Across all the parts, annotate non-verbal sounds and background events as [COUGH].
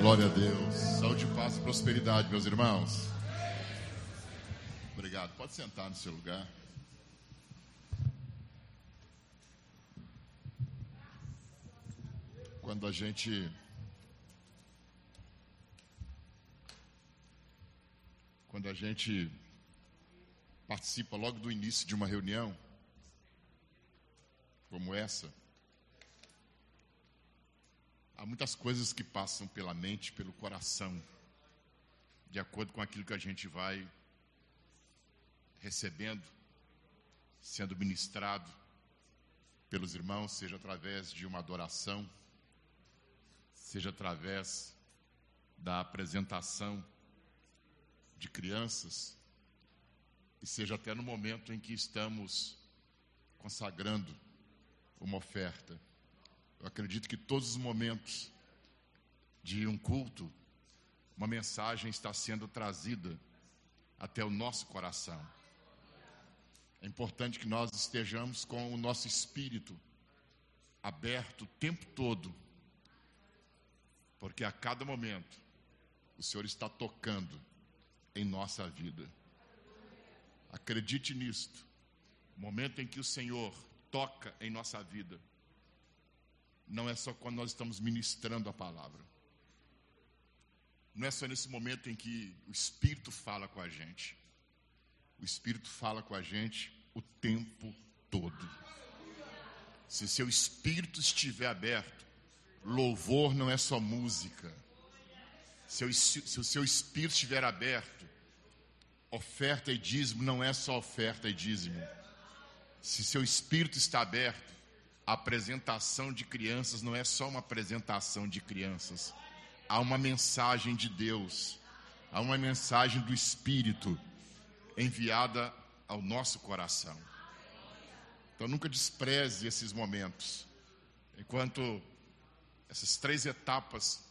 Glória a Deus. Saúde, paz e prosperidade, meus irmãos. Obrigado. Pode sentar no seu lugar. Quando a gente quando a gente participa logo do início de uma reunião como essa, há muitas coisas que passam pela mente, pelo coração, de acordo com aquilo que a gente vai recebendo, sendo ministrado pelos irmãos, seja através de uma adoração, seja através da apresentação de crianças, e seja até no momento em que estamos consagrando uma oferta. Eu acredito que todos os momentos de um culto, uma mensagem está sendo trazida até o nosso coração. É importante que nós estejamos com o nosso espírito aberto o tempo todo, porque a cada momento o Senhor está tocando em nossa vida. Acredite nisto. O momento em que o Senhor toca em nossa vida, não é só quando nós estamos ministrando a palavra. Não é só nesse momento em que o Espírito fala com a gente. O Espírito fala com a gente o tempo todo. Se seu espírito estiver aberto, louvor não é só música. Se, o seu espírito estiver aberto, oferta e dízimo não é só oferta e dízimo. Se seu espírito está aberto, a apresentação de crianças não é só uma apresentação de crianças. Há uma mensagem de Deus, há uma mensagem do Espírito enviada ao nosso coração. Então nunca despreze esses momentos. Enquanto essas três etapas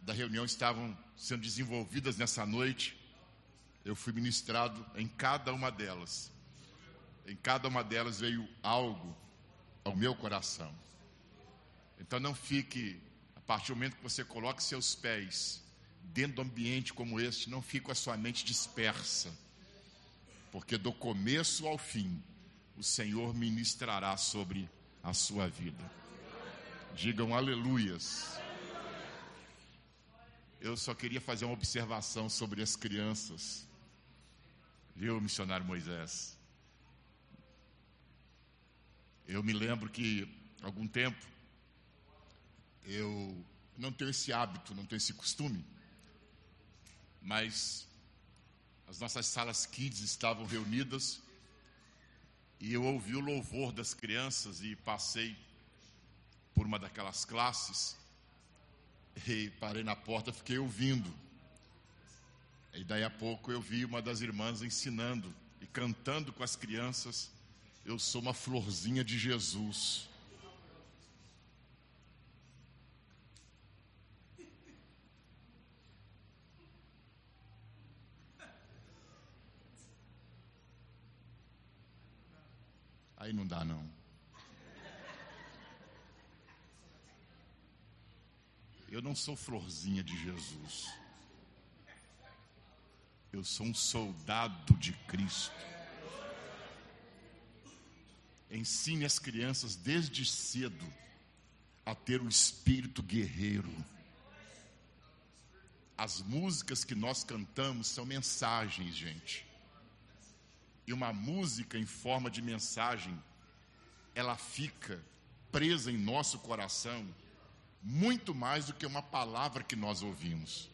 da reunião estavam sendo desenvolvidas nessa noite, eu fui ministrado em cada uma delas. Em cada uma delas veio algo ao meu coração. Então não fique, a partir do momento que você coloque seus pés dentro do ambiente como este, não fique com a sua mente dispersa, porque do começo ao fim, o Senhor ministrará sobre a sua vida. Digam aleluias. Eu só queria fazer uma observação sobre as crianças. Viu, missionário Moisés? Eu me lembro que, algum tempo, eu não tenho esse hábito, não tenho esse costume, mas as nossas salas kids estavam reunidas e eu ouvi o louvor das crianças e passei por uma daquelas classes e parei na porta, fiquei ouvindo. E daí a pouco eu vi uma das irmãs ensinando e cantando com as crianças eu sou uma florzinha de Jesus. Aí não dá, não. Eu não sou florzinha de Jesus. Eu sou um soldado de Cristo. Ensine as crianças desde cedo a ter o espírito guerreiro. As músicas que nós cantamos são mensagens, gente. E uma música em forma de mensagem, ela fica presa em nosso coração muito mais do que uma palavra que nós ouvimos.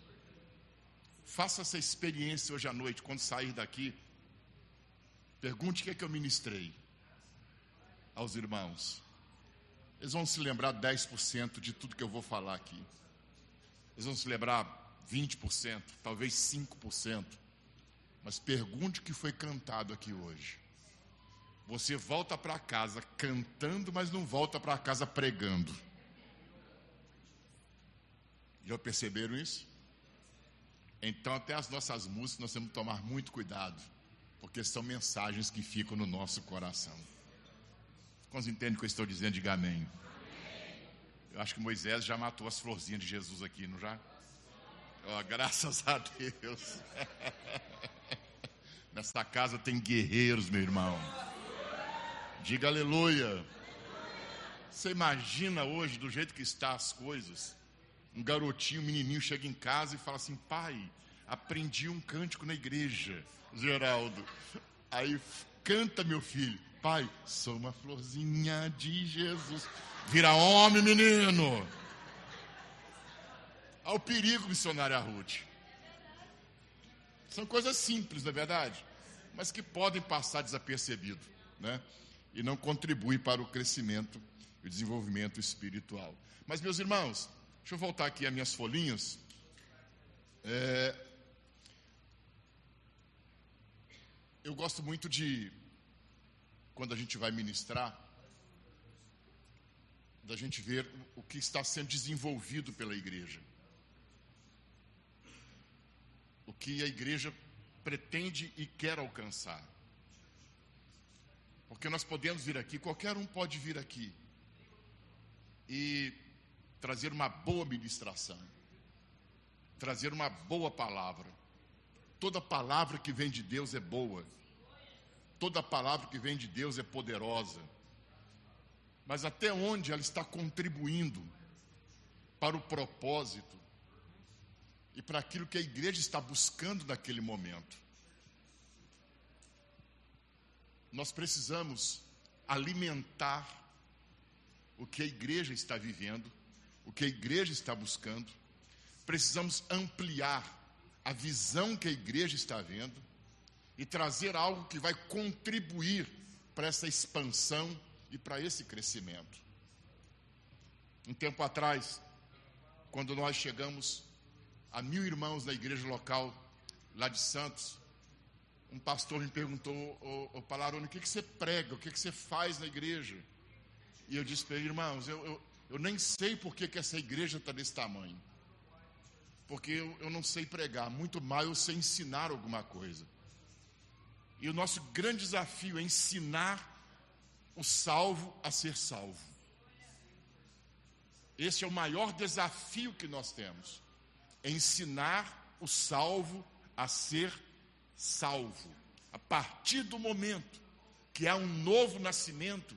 Faça essa experiência hoje à noite, quando sair daqui. Pergunte o que é que eu ministrei aos irmãos. Eles vão se lembrar 10% de tudo que eu vou falar aqui. Eles vão se lembrar 20%, talvez 5%. Mas pergunte o que foi cantado aqui hoje. Você volta para casa cantando, mas não volta para casa pregando. Já perceberam isso? Então, até as nossas músicas nós temos que tomar muito cuidado, porque são mensagens que ficam no nosso coração. Quantos entendem o que eu estou dizendo? Diga amém. Eu acho que Moisés já matou as florzinhas de Jesus aqui, não já? Oh, graças a Deus. [LAUGHS] Nessa casa tem guerreiros, meu irmão. Diga aleluia. Você imagina hoje, do jeito que está as coisas, um garotinho, um menininho chega em casa e fala assim: pai, aprendi um cântico na igreja, Geraldo. Aí canta, meu filho. Pai, sou uma florzinha de Jesus. Vira homem, menino. Ao perigo, missionária Ruth. São coisas simples, não é verdade? Mas que podem passar desapercebido, né? E não contribuem para o crescimento e o desenvolvimento espiritual. Mas, meus irmãos, deixa eu voltar aqui às minhas folhinhas. É, eu gosto muito de, quando a gente vai ministrar, da gente ver o que está sendo desenvolvido pela igreja. O que a igreja pretende e quer alcançar. Porque nós podemos vir aqui, qualquer um pode vir aqui e trazer uma boa ministração, trazer uma boa palavra Toda palavra que vem de Deus é boa. Toda palavra que vem de Deus é poderosa. Mas até onde ela está contribuindo para o propósito e para aquilo que a igreja está buscando naquele momento. Nós precisamos alimentar o que a igreja está vivendo, o que a igreja está buscando. Precisamos ampliar a visão que a igreja está vendo e trazer algo que vai contribuir para essa expansão e para esse crescimento. Um tempo atrás, quando nós chegamos a mil irmãos da igreja local lá de Santos, um pastor me perguntou, ô, ô Palarone, o que, que você prega, o que, que você faz na igreja? E eu disse para ele, irmãos, eu, eu, eu nem sei por que, que essa igreja está desse tamanho porque eu, eu não sei pregar, muito mais eu sei ensinar alguma coisa. E o nosso grande desafio é ensinar o salvo a ser salvo. Esse é o maior desafio que nós temos. É ensinar o salvo a ser salvo. A partir do momento que há um novo nascimento,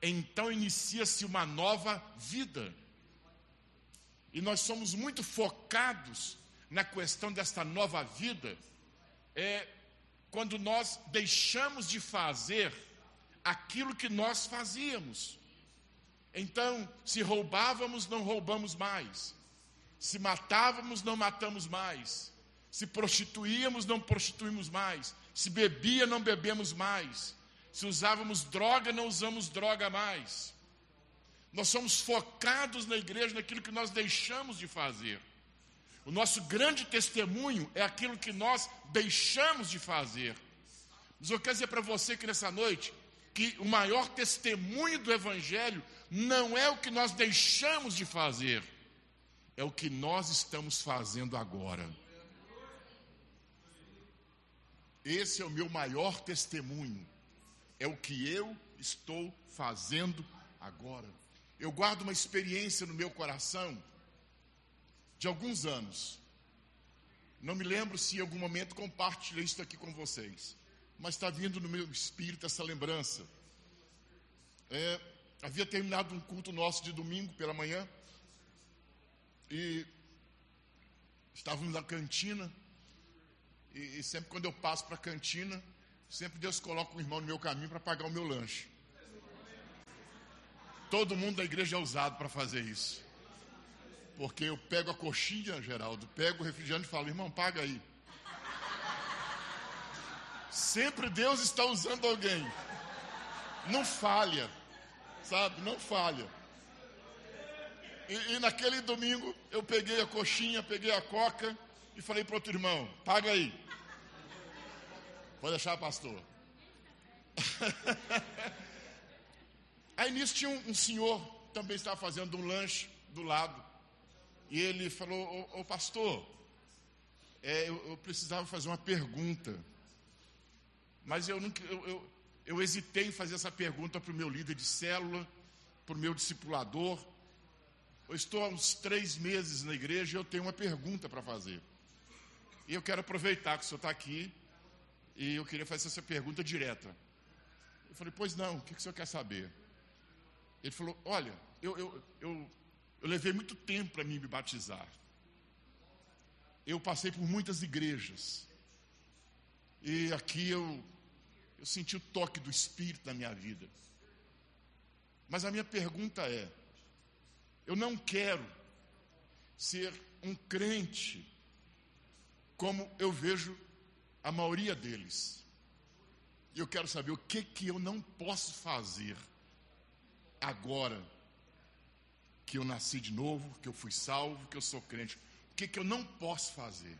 então inicia-se uma nova vida. E nós somos muito focados na questão desta nova vida, é quando nós deixamos de fazer aquilo que nós fazíamos. Então, se roubávamos, não roubamos mais. Se matávamos, não matamos mais. Se prostituíamos, não prostituímos mais. Se bebia, não bebemos mais. Se usávamos droga, não usamos droga mais. Nós somos focados na igreja naquilo que nós deixamos de fazer. O nosso grande testemunho é aquilo que nós deixamos de fazer. Mas eu quero dizer para você que nessa noite, que o maior testemunho do Evangelho não é o que nós deixamos de fazer, é o que nós estamos fazendo agora. Esse é o meu maior testemunho, é o que eu estou fazendo agora eu guardo uma experiência no meu coração de alguns anos. Não me lembro se em algum momento compartilhei isso aqui com vocês, mas está vindo no meu espírito essa lembrança. É, havia terminado um culto nosso de domingo pela manhã e estávamos na cantina. E, e sempre quando eu passo para a cantina, sempre Deus coloca um irmão no meu caminho para pagar o meu lanche. Todo mundo da igreja é usado para fazer isso. Porque eu pego a coxinha, Geraldo, pego o refrigerante e falo, irmão, paga aí. Sempre Deus está usando alguém. Não falha, sabe? Não falha. E, e, naquele domingo eu peguei a coxinha, peguei a coca e falei para outro irmão: paga aí. Pode deixar, pastor. [LAUGHS] Aí nisso tinha um, um senhor, também estava fazendo um lanche do lado. E ele falou: Ô, pastor, é, eu, eu, precisava fazer uma pergunta. Mas eu, nunca, eu, eu, eu hesitei em fazer essa pergunta para o meu líder de célula, para o meu discipulador. eu estou há uns três meses na igreja e eu tenho uma pergunta para fazer. E eu quero aproveitar que o senhor está aqui e eu queria fazer essa pergunta direta. Eu falei, pois não, o que, que o senhor quer saber? Ele falou, olha, eu, eu, eu, eu levei muito tempo para me batizar. Eu passei por muitas igrejas. E aqui eu, eu senti o toque do Espírito na minha vida. Mas a minha pergunta é: eu não quero ser um crente como eu vejo a maioria deles. E eu quero saber o que que eu não posso fazer agora que eu nasci de novo, que eu fui salvo, que eu sou crente. O que que eu não posso fazer?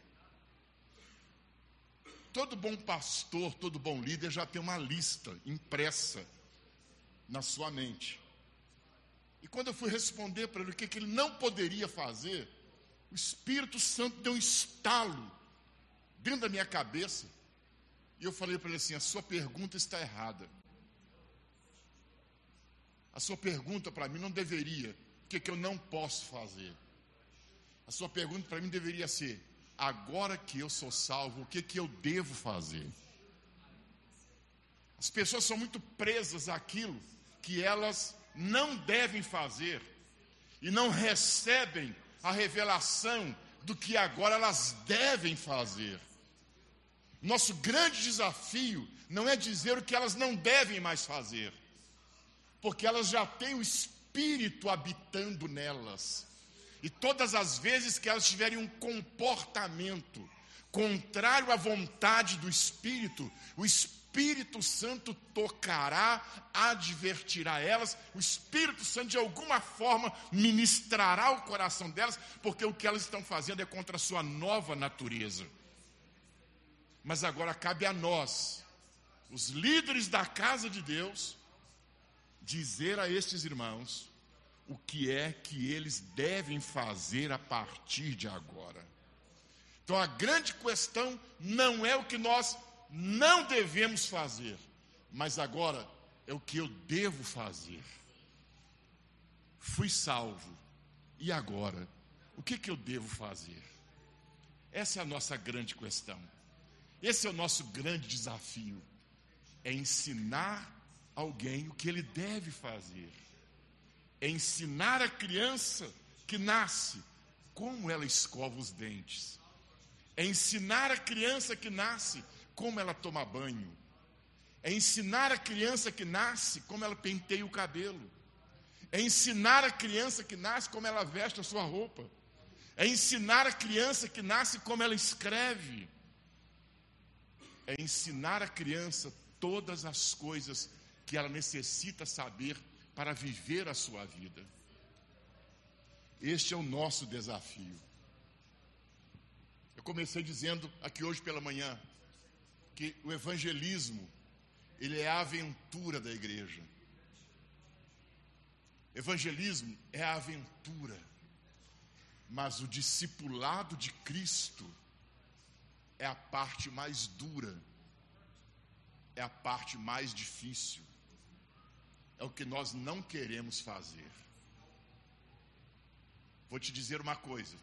Todo bom pastor, todo bom líder já tem uma lista impressa na sua mente. E quando eu fui responder para ele o que, que ele não poderia fazer, o Espírito Santo deu um estalo dentro da minha cabeça. E eu falei para ele assim: a sua pergunta está errada. A sua pergunta para mim não deveria, o que, que eu não posso fazer? A sua pergunta para mim deveria ser: agora que eu sou salvo, o que, que eu devo fazer? As pessoas são muito presas àquilo que elas não devem fazer e não recebem a revelação do que agora elas devem fazer. Nosso grande desafio não é dizer o que elas não devem mais fazer, porque elas já têm o Espírito habitando nelas. E todas as vezes que elas tiverem um comportamento contrário à vontade do Espírito, o Espírito Santo tocará, advertirá elas, o Espírito Santo de alguma forma ministrará o coração delas, porque o que elas estão fazendo é contra a sua nova natureza. Mas agora cabe a nós, os líderes da casa de Deus, dizer a estes irmãos o que é que eles devem fazer a partir de agora. Então a grande questão não é o que nós não devemos fazer, mas agora é o que eu devo fazer. Fui salvo, e agora? O que, que eu devo fazer? Essa é a nossa grande questão. Esse é o nosso grande desafio: é ensinar alguém o que ele deve fazer, é ensinar a criança que nasce como ela escova os dentes, é ensinar a criança que nasce como ela toma banho, é ensinar a criança que nasce como ela penteia o cabelo, é ensinar a criança que nasce como ela veste a sua roupa, é ensinar a criança que nasce como ela escreve. É ensinar a criança todas as coisas que ela necessita saber para viver a sua vida. Este é o nosso desafio. Eu comecei dizendo aqui hoje pela manhã que o evangelismo ele é a aventura da igreja. Evangelismo é a aventura, mas o discipulado de Cristo é a parte mais dura, é a parte mais difícil, é o que nós não queremos fazer. Vou te dizer uma coisa: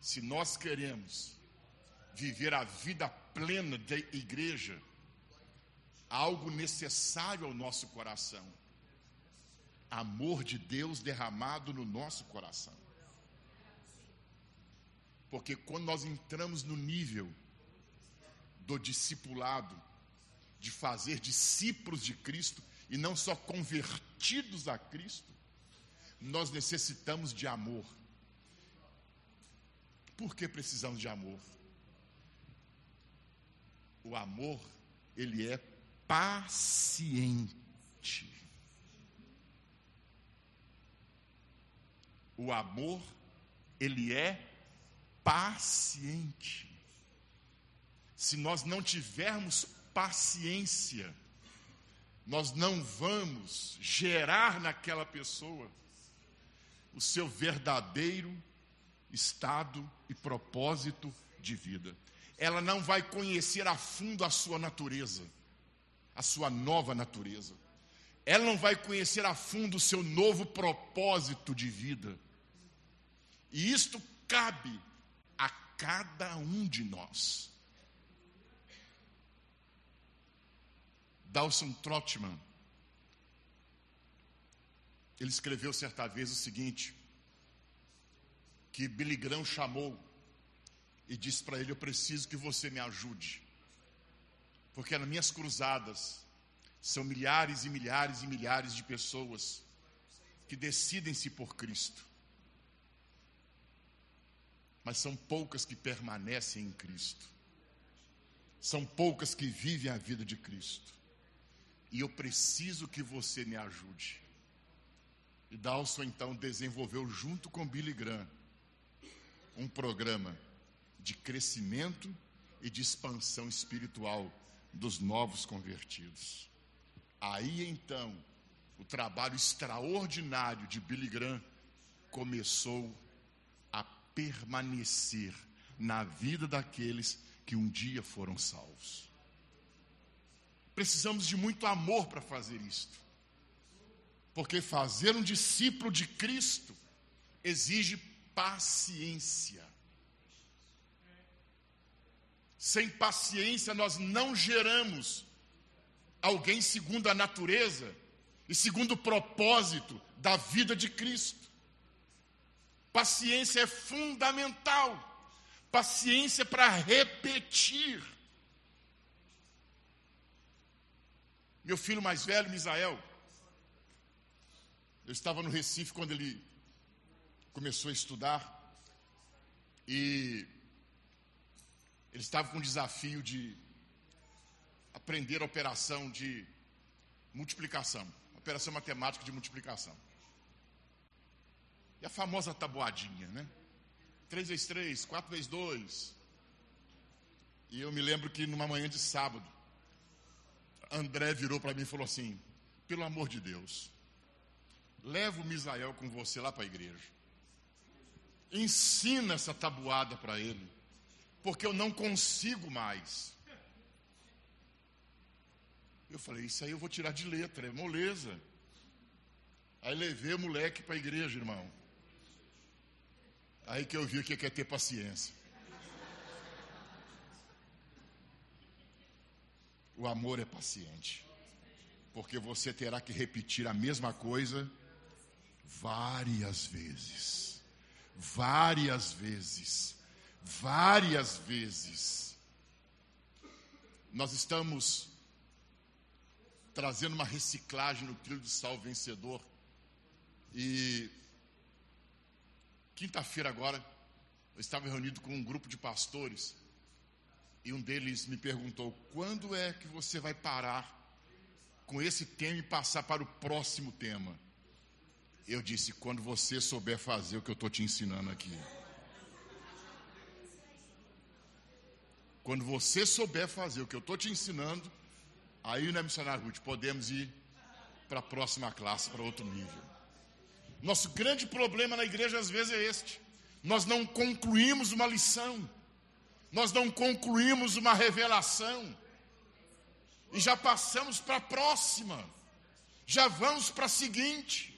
se nós queremos viver a vida plena da igreja, algo necessário ao nosso coração, amor de Deus derramado no nosso coração. Porque quando nós entramos no nível do discipulado, de fazer discípulos de Cristo e não só convertidos a Cristo, nós necessitamos de amor. Por que precisamos de amor? O amor, ele é paciente. O amor, ele é paciente. Se nós não tivermos paciência, nós não vamos gerar naquela pessoa o seu verdadeiro estado e propósito de vida. Ela não vai conhecer a fundo a sua natureza, a sua nova natureza. ela não vai conhecer a fundo o seu novo propósito de vida. E isto cabe a cada um de nós. Dawson Trotman, ele escreveu certa vez o seguinte: que Billy Graham chamou e disse para ele: Eu preciso que você me ajude, porque nas minhas cruzadas são milhares e milhares e milhares de pessoas que decidem-se por Cristo, mas são poucas que permanecem em Cristo, são poucas que vivem a vida de Cristo e eu preciso que você me ajude. E Dawson então desenvolveu junto com Billy Graham um programa de crescimento e de expansão espiritual dos novos convertidos. Aí então, o trabalho extraordinário de Billy Graham começou a permanecer na vida daqueles que um dia foram salvos. Precisamos de muito amor para fazer isto. Porque fazer um discípulo de Cristo exige paciência. Sem paciência, nós não geramos alguém segundo a natureza e segundo o propósito da vida de Cristo. Paciência é fundamental. Paciência para repetir Meu filho mais velho, Misael, eu estava no Recife quando ele começou a estudar e ele estava com o desafio de aprender a operação de multiplicação, operação matemática de multiplicação. E a famosa tabuadinha, né? 3 vezes 3, 4 vezes 2. E eu me lembro que numa manhã de sábado, André virou para mim e falou assim: pelo amor de Deus, leva o Misael com você lá para a igreja. Ensina essa tabuada para ele, porque eu não consigo mais. Eu falei, isso aí eu vou tirar de letra, é moleza. Aí levei o moleque para a igreja, irmão. Aí que eu vi o que é ter paciência. O amor é paciente, porque você terá que repetir a mesma coisa várias vezes. Várias vezes. Várias vezes. Nós estamos trazendo uma reciclagem no trilho de sal vencedor. E quinta-feira agora, eu estava reunido com um grupo de pastores e um deles me perguntou: quando é que você vai parar com esse tema e passar para o próximo tema? Eu disse: quando você souber fazer o que eu estou te ensinando aqui. Quando você souber fazer o que eu estou te ensinando, aí, né, missionário Ruth, podemos ir para a próxima classe, para outro nível. Nosso grande problema na igreja às vezes é este: nós não concluímos uma lição nós não concluímos uma revelação e já passamos para a próxima, já vamos para a seguinte.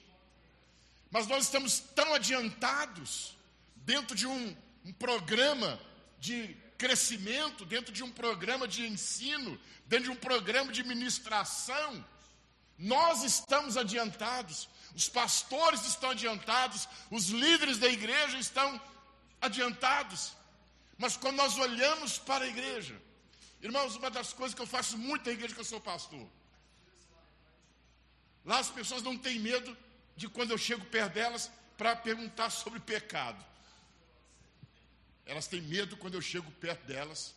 Mas nós estamos tão adiantados dentro de um, um programa de crescimento, dentro de um programa de ensino, dentro de um programa de ministração. Nós estamos adiantados, os pastores estão adiantados, os líderes da igreja estão adiantados. Mas quando nós olhamos para a igreja, irmãos, uma das coisas que eu faço muito na igreja que eu sou pastor. Lá as pessoas não têm medo de quando eu chego perto delas para perguntar sobre pecado. Elas têm medo quando eu chego perto delas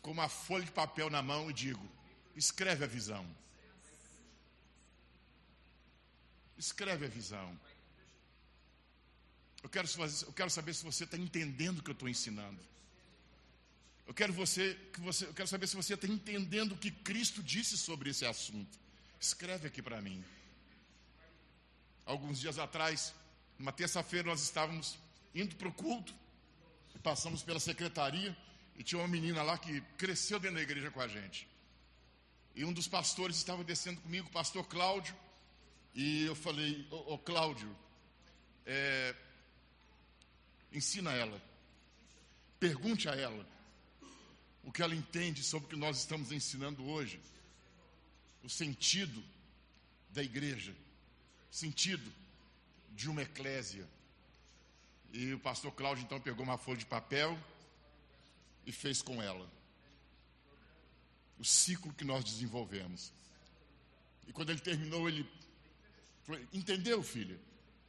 com uma folha de papel na mão e digo: escreve a visão. Escreve a visão. Eu quero, eu quero saber se você está entendendo o que eu estou ensinando. Eu quero, você, que você, eu quero saber se você está entendendo o que Cristo disse sobre esse assunto. Escreve aqui para mim. Alguns dias atrás, numa terça-feira, nós estávamos indo para o culto, passamos pela secretaria e tinha uma menina lá que cresceu dentro da igreja com a gente. E um dos pastores estava descendo comigo, o pastor Cláudio, E eu falei, ô, ô Cláudio, é, ensina ela. Pergunte a ela o que ela entende sobre o que nós estamos ensinando hoje. O sentido da igreja, sentido de uma eclésia. E o pastor Cláudio então pegou uma folha de papel e fez com ela o ciclo que nós desenvolvemos. E quando ele terminou, ele falou: Entendeu, filha?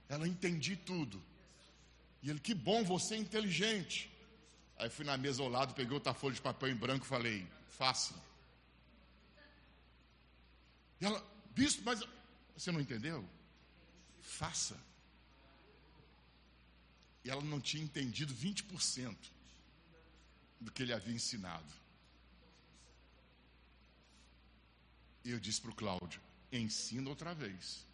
Ela entendi tudo. E ele, que bom, você é inteligente. Aí fui na mesa ao lado, peguei outra folha de papel em branco e falei: Faça. E ela, bispo, mas você não entendeu? Faça. E ela não tinha entendido 20% do que ele havia ensinado. E eu disse para o Cláudio: ensina outra vez.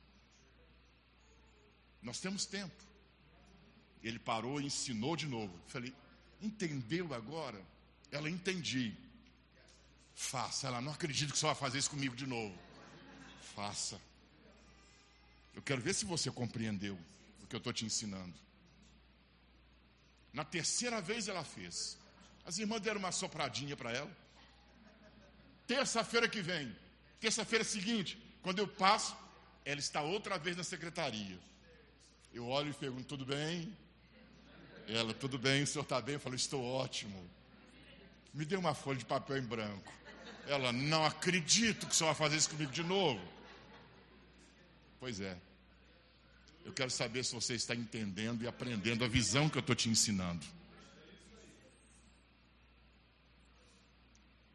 Nós temos tempo. Ele parou e ensinou de novo. Falei, entendeu agora? Ela entendi. Faça. Ela não acredita que você vai fazer isso comigo de novo. Faça. Eu quero ver se você compreendeu o que eu estou te ensinando. Na terceira vez ela fez. As irmãs deram uma sopradinha para ela. Terça-feira que vem, terça-feira seguinte, quando eu passo, ela está outra vez na secretaria. Eu olho e pergunto: tudo bem? Ela, tudo bem, o senhor está bem? Eu falo: estou ótimo. Me dê uma folha de papel em branco. Ela, não acredito que o senhor vai fazer isso comigo de novo. Pois é. Eu quero saber se você está entendendo e aprendendo a visão que eu estou te ensinando.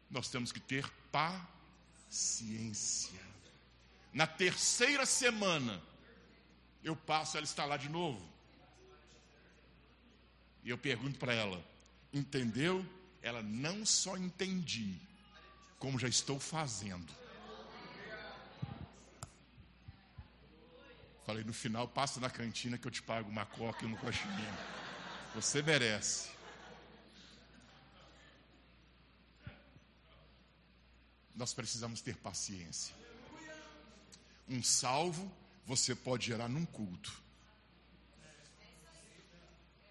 Nós temos que ter paciência. Na terceira semana, eu passo, ela está lá de novo. E eu pergunto para ela: entendeu? Ela não só entendi, como já estou fazendo. Falei, no final, passa na cantina que eu te pago uma coca e um coxinha. Você merece. Nós precisamos ter paciência. Um salvo você pode gerar num culto.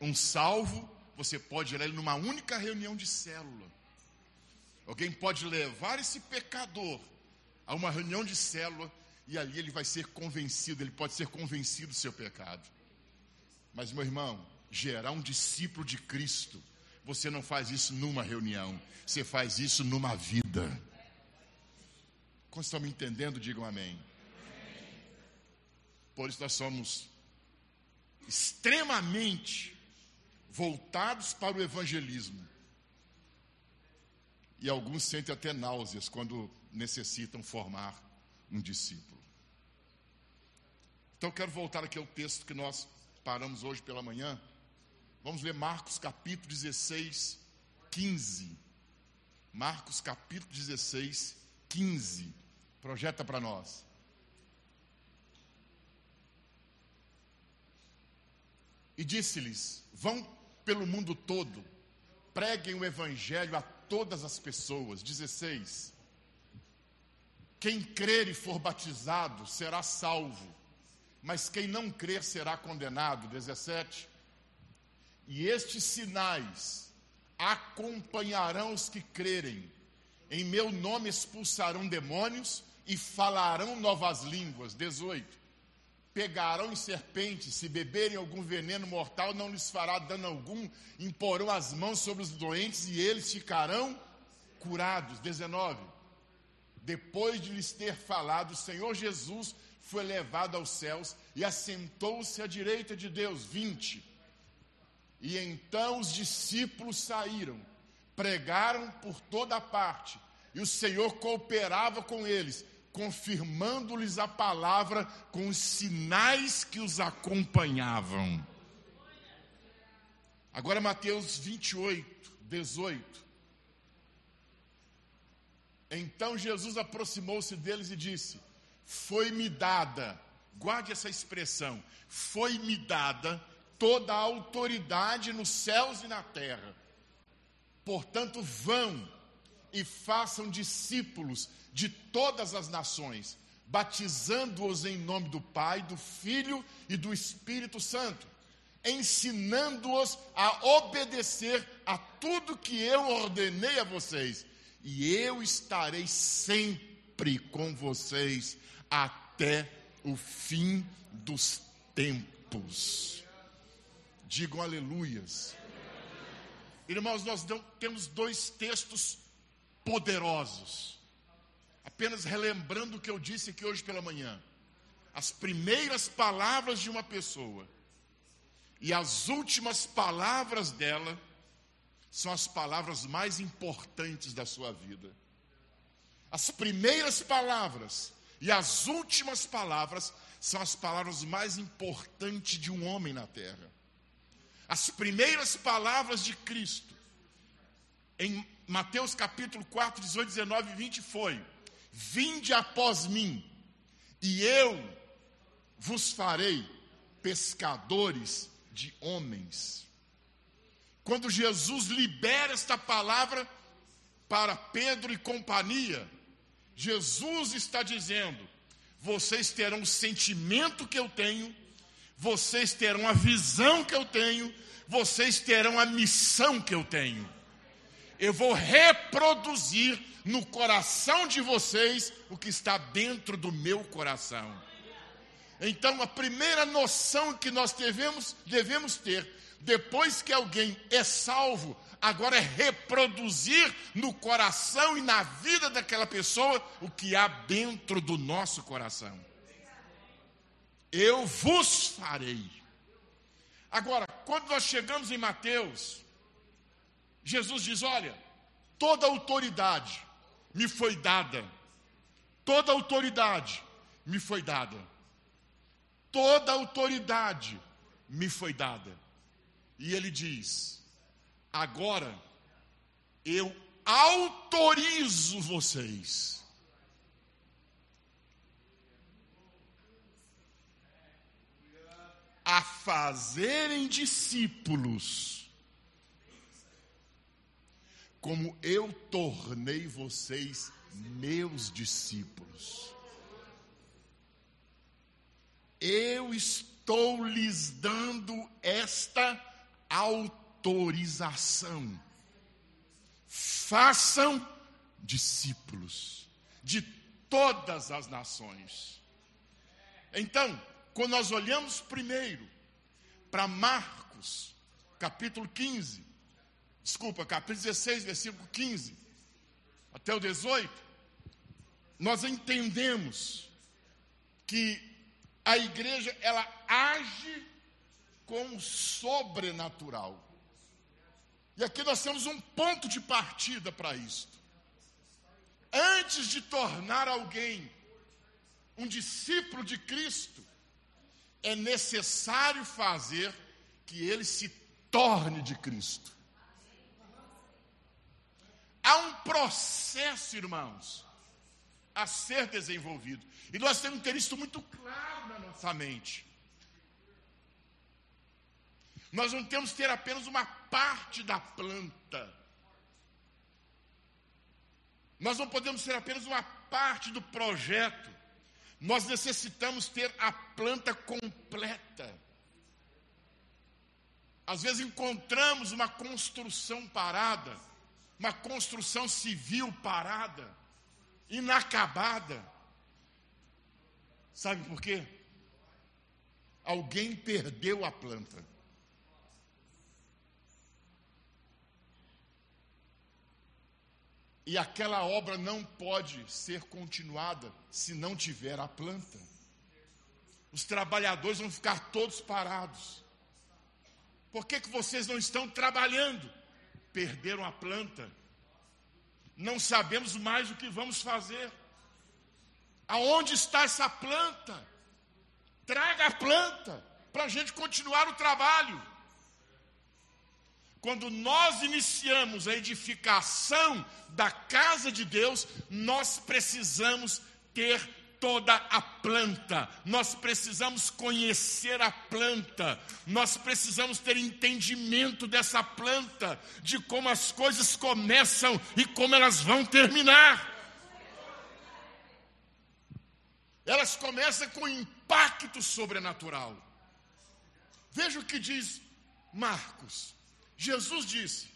Um salvo você pode gerar ele numa única reunião de célula. Alguém pode levar esse pecador a uma reunião de célula e ali ele vai ser convencido, ele pode ser convencido do seu pecado. Mas, meu irmão, gerar um discípulo de Cristo, você não faz isso numa reunião, você faz isso numa vida. Quando estão me entendendo, digam amém. Por isso nós somos extremamente voltados para o evangelismo. E alguns sentem até náuseas quando necessitam formar um discípulo. Então quero voltar aqui ao texto que nós paramos hoje pela manhã. Vamos ler Marcos capítulo 16, 15. Marcos capítulo 16, 15. Projeta para nós. E disse-lhes: Vão pelo mundo todo, preguem o evangelho a todas as pessoas. 16. Quem crer e for batizado será salvo, mas quem não crer será condenado. 17. E estes sinais acompanharão os que crerem. Em meu nome expulsarão demônios e falarão novas línguas. 18 pegarão em serpentes, se beberem algum veneno mortal, não lhes fará dano algum, imporão as mãos sobre os doentes e eles ficarão curados. 19. Depois de lhes ter falado, o Senhor Jesus foi levado aos céus e assentou-se à direita de Deus. 20. E então os discípulos saíram, pregaram por toda parte, e o Senhor cooperava com eles confirmando-lhes a palavra com os sinais que os acompanhavam. Agora, Mateus 28, 18. Então Jesus aproximou-se deles e disse: Foi-me dada, guarde essa expressão, foi-me dada toda a autoridade nos céus e na terra. Portanto, vão e façam discípulos de todas as nações, batizando-os em nome do Pai, do Filho e do Espírito Santo, ensinando-os a obedecer a tudo que eu ordenei a vocês, e eu estarei sempre com vocês até o fim dos tempos. Digam aleluias. Irmãos, nós temos dois textos poderosos. Apenas relembrando o que eu disse aqui hoje pela manhã. As primeiras palavras de uma pessoa e as últimas palavras dela são as palavras mais importantes da sua vida. As primeiras palavras e as últimas palavras são as palavras mais importantes de um homem na terra. As primeiras palavras de Cristo, em Mateus capítulo 4, 18, 19 e 20, foi: Vinde após mim, e eu vos farei pescadores de homens. Quando Jesus libera esta palavra para Pedro e companhia, Jesus está dizendo: vocês terão o sentimento que eu tenho, vocês terão a visão que eu tenho, vocês terão a missão que eu tenho. Eu vou reproduzir no coração de vocês o que está dentro do meu coração. Então, a primeira noção que nós devemos, devemos ter, depois que alguém é salvo, agora é reproduzir no coração e na vida daquela pessoa o que há dentro do nosso coração. Eu vos farei. Agora, quando nós chegamos em Mateus, Jesus diz: Olha, toda autoridade me foi dada, toda autoridade me foi dada, toda autoridade me foi dada. E ele diz: Agora eu autorizo vocês. A fazerem discípulos, como eu tornei vocês meus discípulos. Eu estou lhes dando esta autorização. Façam discípulos de todas as nações. Então, quando nós olhamos primeiro para Marcos, capítulo 15, desculpa, capítulo 16, versículo 15, até o 18, nós entendemos que a igreja ela age com o sobrenatural. E aqui nós temos um ponto de partida para isto. Antes de tornar alguém um discípulo de Cristo, é necessário fazer que ele se torne de Cristo. Há um processo, irmãos, a ser desenvolvido. E nós temos que ter isso muito claro na nossa mente. Nós não temos que ter apenas uma parte da planta. Nós não podemos ser apenas uma parte do projeto. Nós necessitamos ter a planta completa. Às vezes encontramos uma construção parada, uma construção civil parada, inacabada. Sabe por quê? Alguém perdeu a planta. E aquela obra não pode ser continuada se não tiver a planta. Os trabalhadores vão ficar todos parados. Por que, que vocês não estão trabalhando? Perderam a planta. Não sabemos mais o que vamos fazer. Aonde está essa planta? Traga a planta para a gente continuar o trabalho. Quando nós iniciamos a edificação da casa de Deus, nós precisamos ter toda a planta, nós precisamos conhecer a planta, nós precisamos ter entendimento dessa planta, de como as coisas começam e como elas vão terminar. elas começam com impacto sobrenatural. Veja o que diz Marcos. Jesus disse: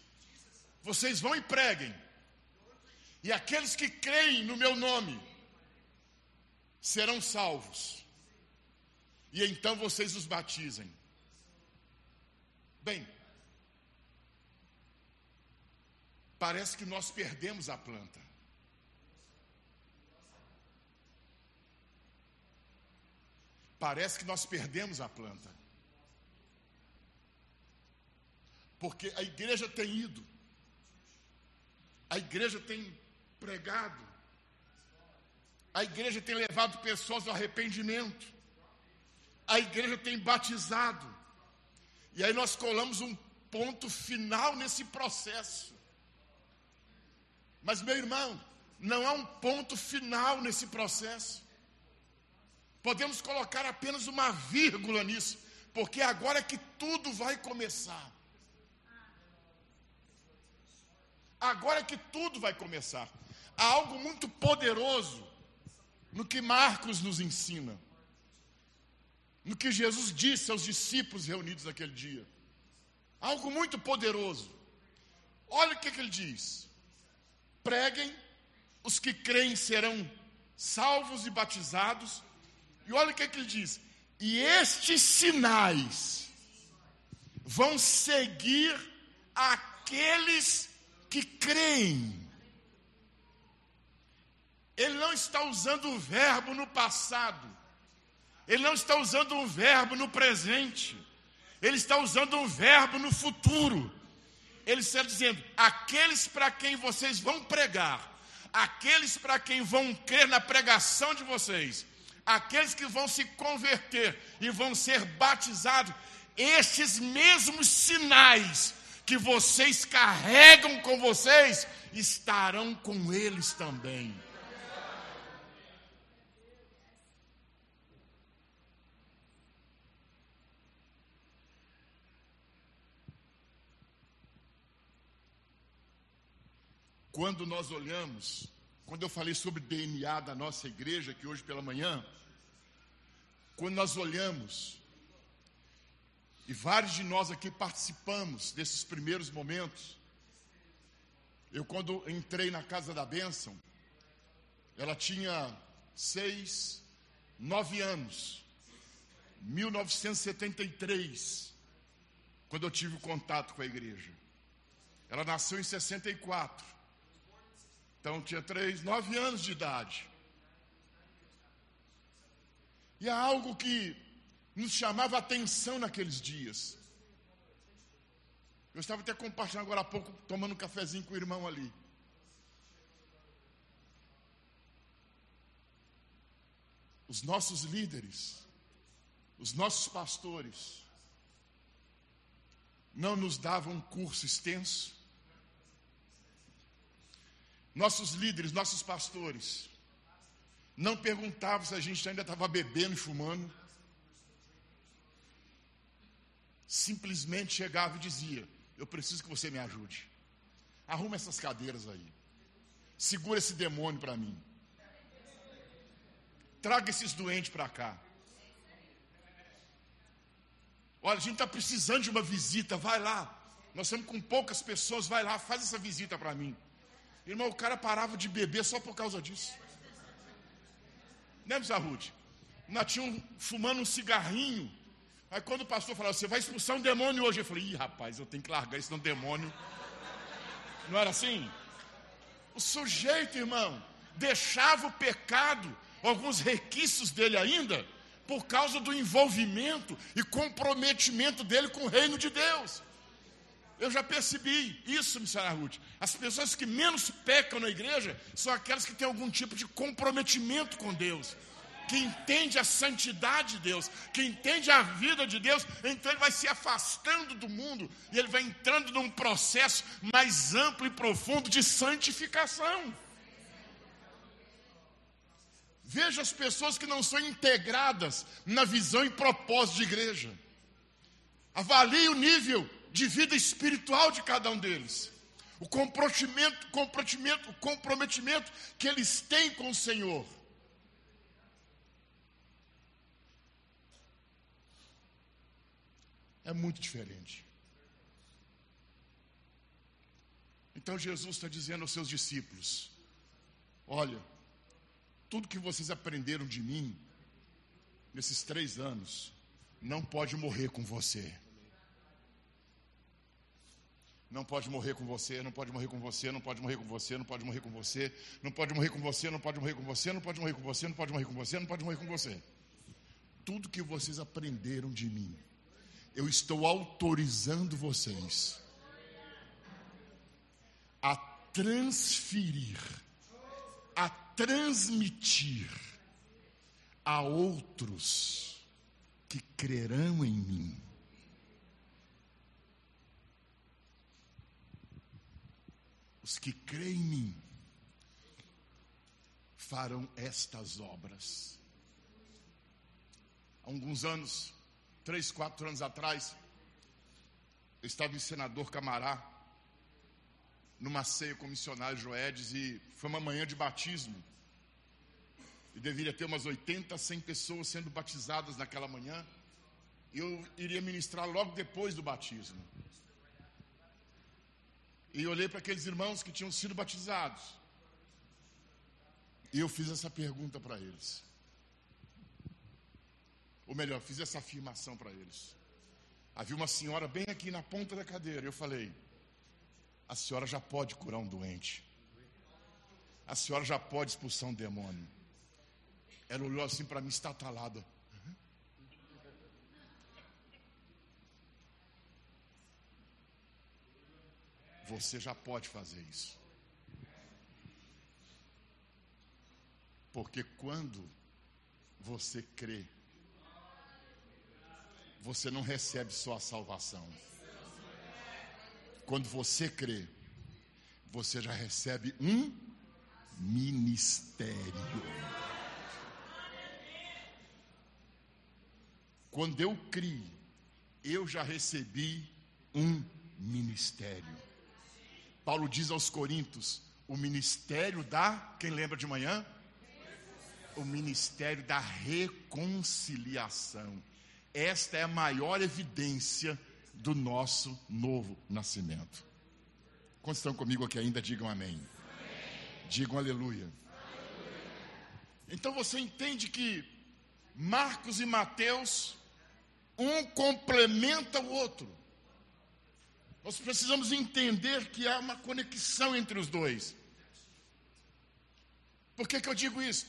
Vocês vão e preguem, e aqueles que creem no meu nome serão salvos, e então vocês os batizem. Bem, parece que nós perdemos a planta. Parece que nós perdemos a planta. Porque a igreja tem ido, a igreja tem pregado, a igreja tem levado pessoas ao arrependimento, a igreja tem batizado, e aí nós colamos um ponto final nesse processo. Mas, meu irmão, não há um ponto final nesse processo. Podemos colocar apenas uma vírgula nisso, porque agora é que tudo vai começar. Agora é que tudo vai começar. Há algo muito poderoso no que Marcos nos ensina, no que Jesus disse aos discípulos reunidos naquele dia. Algo muito poderoso. Olha o que, que ele diz: preguem, os que creem serão salvos e batizados. E olha o que, que ele diz: e estes sinais vão seguir aqueles que creem. Ele não está usando o verbo no passado, ele não está usando um verbo no presente, ele está usando um verbo no futuro. Ele está dizendo: aqueles para quem vocês vão pregar, aqueles para quem vão crer na pregação de vocês, aqueles que vão se converter e vão ser batizados, estes mesmos sinais que vocês carregam com vocês estarão com eles também. Quando nós olhamos, quando eu falei sobre DNA da nossa igreja, que hoje pela manhã, quando nós olhamos e vários de nós aqui participamos desses primeiros momentos. Eu, quando entrei na casa da bênção, ela tinha seis, nove anos, 1973, quando eu tive contato com a igreja. Ela nasceu em 64, então tinha três, nove anos de idade. E há algo que nos chamava atenção naqueles dias. Eu estava até compartilhando agora há pouco, tomando um cafezinho com o irmão ali. Os nossos líderes, os nossos pastores, não nos davam um curso extenso. Nossos líderes, nossos pastores, não perguntavam se a gente ainda estava bebendo e fumando simplesmente chegava e dizia: Eu preciso que você me ajude. Arruma essas cadeiras aí. Segura esse demônio para mim. Traga esses doentes para cá. Olha, a gente está precisando de uma visita, vai lá. Nós estamos com poucas pessoas, vai lá, faz essa visita para mim. Irmão, o cara parava de beber só por causa disso. Né, Ruth? Nós tínhamos fumando um cigarrinho Aí quando o pastor falava, você vai expulsar um demônio hoje, eu falei, ih rapaz, eu tenho que largar isso no demônio. Não era assim? O sujeito, irmão, deixava o pecado, alguns requisitos dele ainda, por causa do envolvimento e comprometimento dele com o reino de Deus. Eu já percebi isso, missionária Ruth. As pessoas que menos pecam na igreja são aquelas que têm algum tipo de comprometimento com Deus que entende a santidade de Deus, que entende a vida de Deus, então ele vai se afastando do mundo e ele vai entrando num processo mais amplo e profundo de santificação. Veja as pessoas que não são integradas na visão e propósito de igreja. Avalie o nível de vida espiritual de cada um deles. O comprometimento, comprometimento, o comprometimento que eles têm com o Senhor. É muito diferente. Então Jesus está dizendo aos seus discípulos: Olha, tudo que vocês aprenderam de mim nesses três anos não pode morrer com você. Não pode morrer com você, não pode morrer com você, não pode morrer com você, não pode morrer com você, não pode morrer com você, não pode morrer com você, não pode morrer com você, não pode morrer com você, não pode morrer com você. Tudo que vocês aprenderam de mim, eu estou autorizando vocês a transferir, a transmitir a outros que crerão em mim. Os que creem em mim farão estas obras. Há alguns anos, três, quatro anos atrás, eu estava em Senador Camará, numa ceia com o missionário Joedes, e foi uma manhã de batismo. E deveria ter umas 80, 100 pessoas sendo batizadas naquela manhã. E eu iria ministrar logo depois do batismo. E olhei para aqueles irmãos que tinham sido batizados. E eu fiz essa pergunta para eles. Ou melhor, fiz essa afirmação para eles. Havia uma senhora bem aqui na ponta da cadeira. Eu falei: A senhora já pode curar um doente. A senhora já pode expulsar um demônio. Ela olhou assim para mim, estatalada. Você já pode fazer isso. Porque quando você crê, você não recebe só a salvação. Quando você crê, você já recebe um ministério. Quando eu criei, eu já recebi um ministério. Paulo diz aos Coríntios: o ministério da, quem lembra de manhã? O ministério da reconciliação. Esta é a maior evidência do nosso novo nascimento. Quantos estão comigo aqui ainda? Digam amém. amém. Digam aleluia. aleluia. Então você entende que Marcos e Mateus, um complementa o outro. Nós precisamos entender que há uma conexão entre os dois. Por que, que eu digo isso?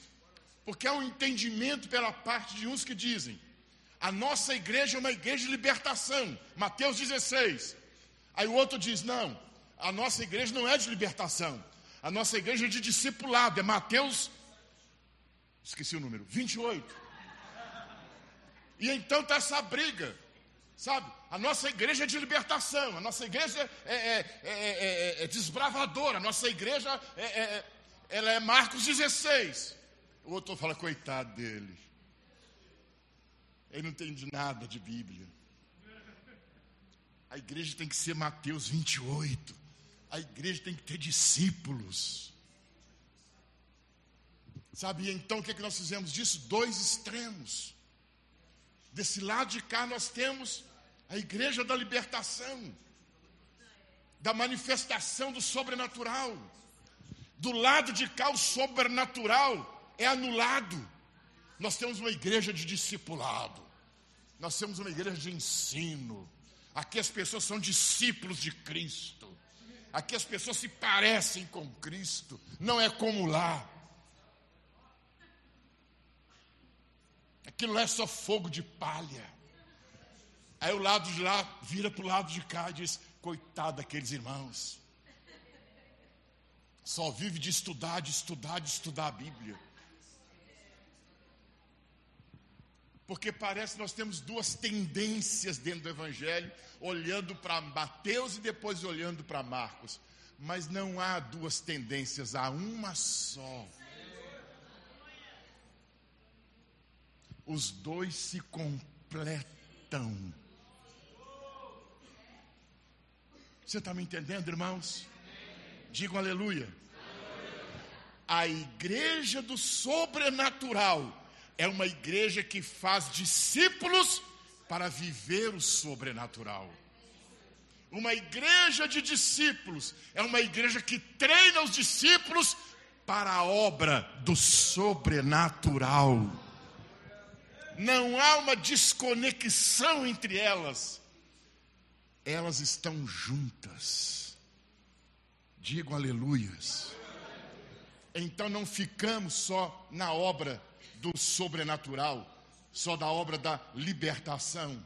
Porque há um entendimento pela parte de uns que dizem: a nossa igreja é uma igreja de libertação, Mateus 16. Aí o outro diz: não, a nossa igreja não é de libertação, a nossa igreja é de discipulado, é Mateus, esqueci o número, 28. E então está essa briga, sabe? A nossa igreja é de libertação, a nossa igreja é, é, é, é desbravadora, a nossa igreja ela é Marcos 16. O outro fala, coitado dele. Ele não entende nada de Bíblia. A igreja tem que ser Mateus 28. A igreja tem que ter discípulos. Sabe, então o que, é que nós fizemos disso? Dois extremos. Desse lado de cá nós temos a igreja da libertação, da manifestação do sobrenatural. Do lado de cá, o sobrenatural é anulado. Nós temos uma igreja de discipulado, nós temos uma igreja de ensino. Aqui as pessoas são discípulos de Cristo. Aqui as pessoas se parecem com Cristo, não é como lá. Aquilo lá é só fogo de palha. Aí o lado de lá vira para o lado de cá e diz: coitado daqueles irmãos. Só vive de estudar, de estudar, de estudar a Bíblia. Porque parece que nós temos duas tendências dentro do Evangelho, olhando para Mateus e depois olhando para Marcos. Mas não há duas tendências, há uma só. Os dois se completam. Você está me entendendo, irmãos? Digam aleluia. A igreja do sobrenatural é uma igreja que faz discípulos para viver o sobrenatural. Uma igreja de discípulos é uma igreja que treina os discípulos para a obra do sobrenatural. Não há uma desconexão entre elas. Elas estão juntas. Digo aleluias. Então não ficamos só na obra do sobrenatural, só da obra da libertação.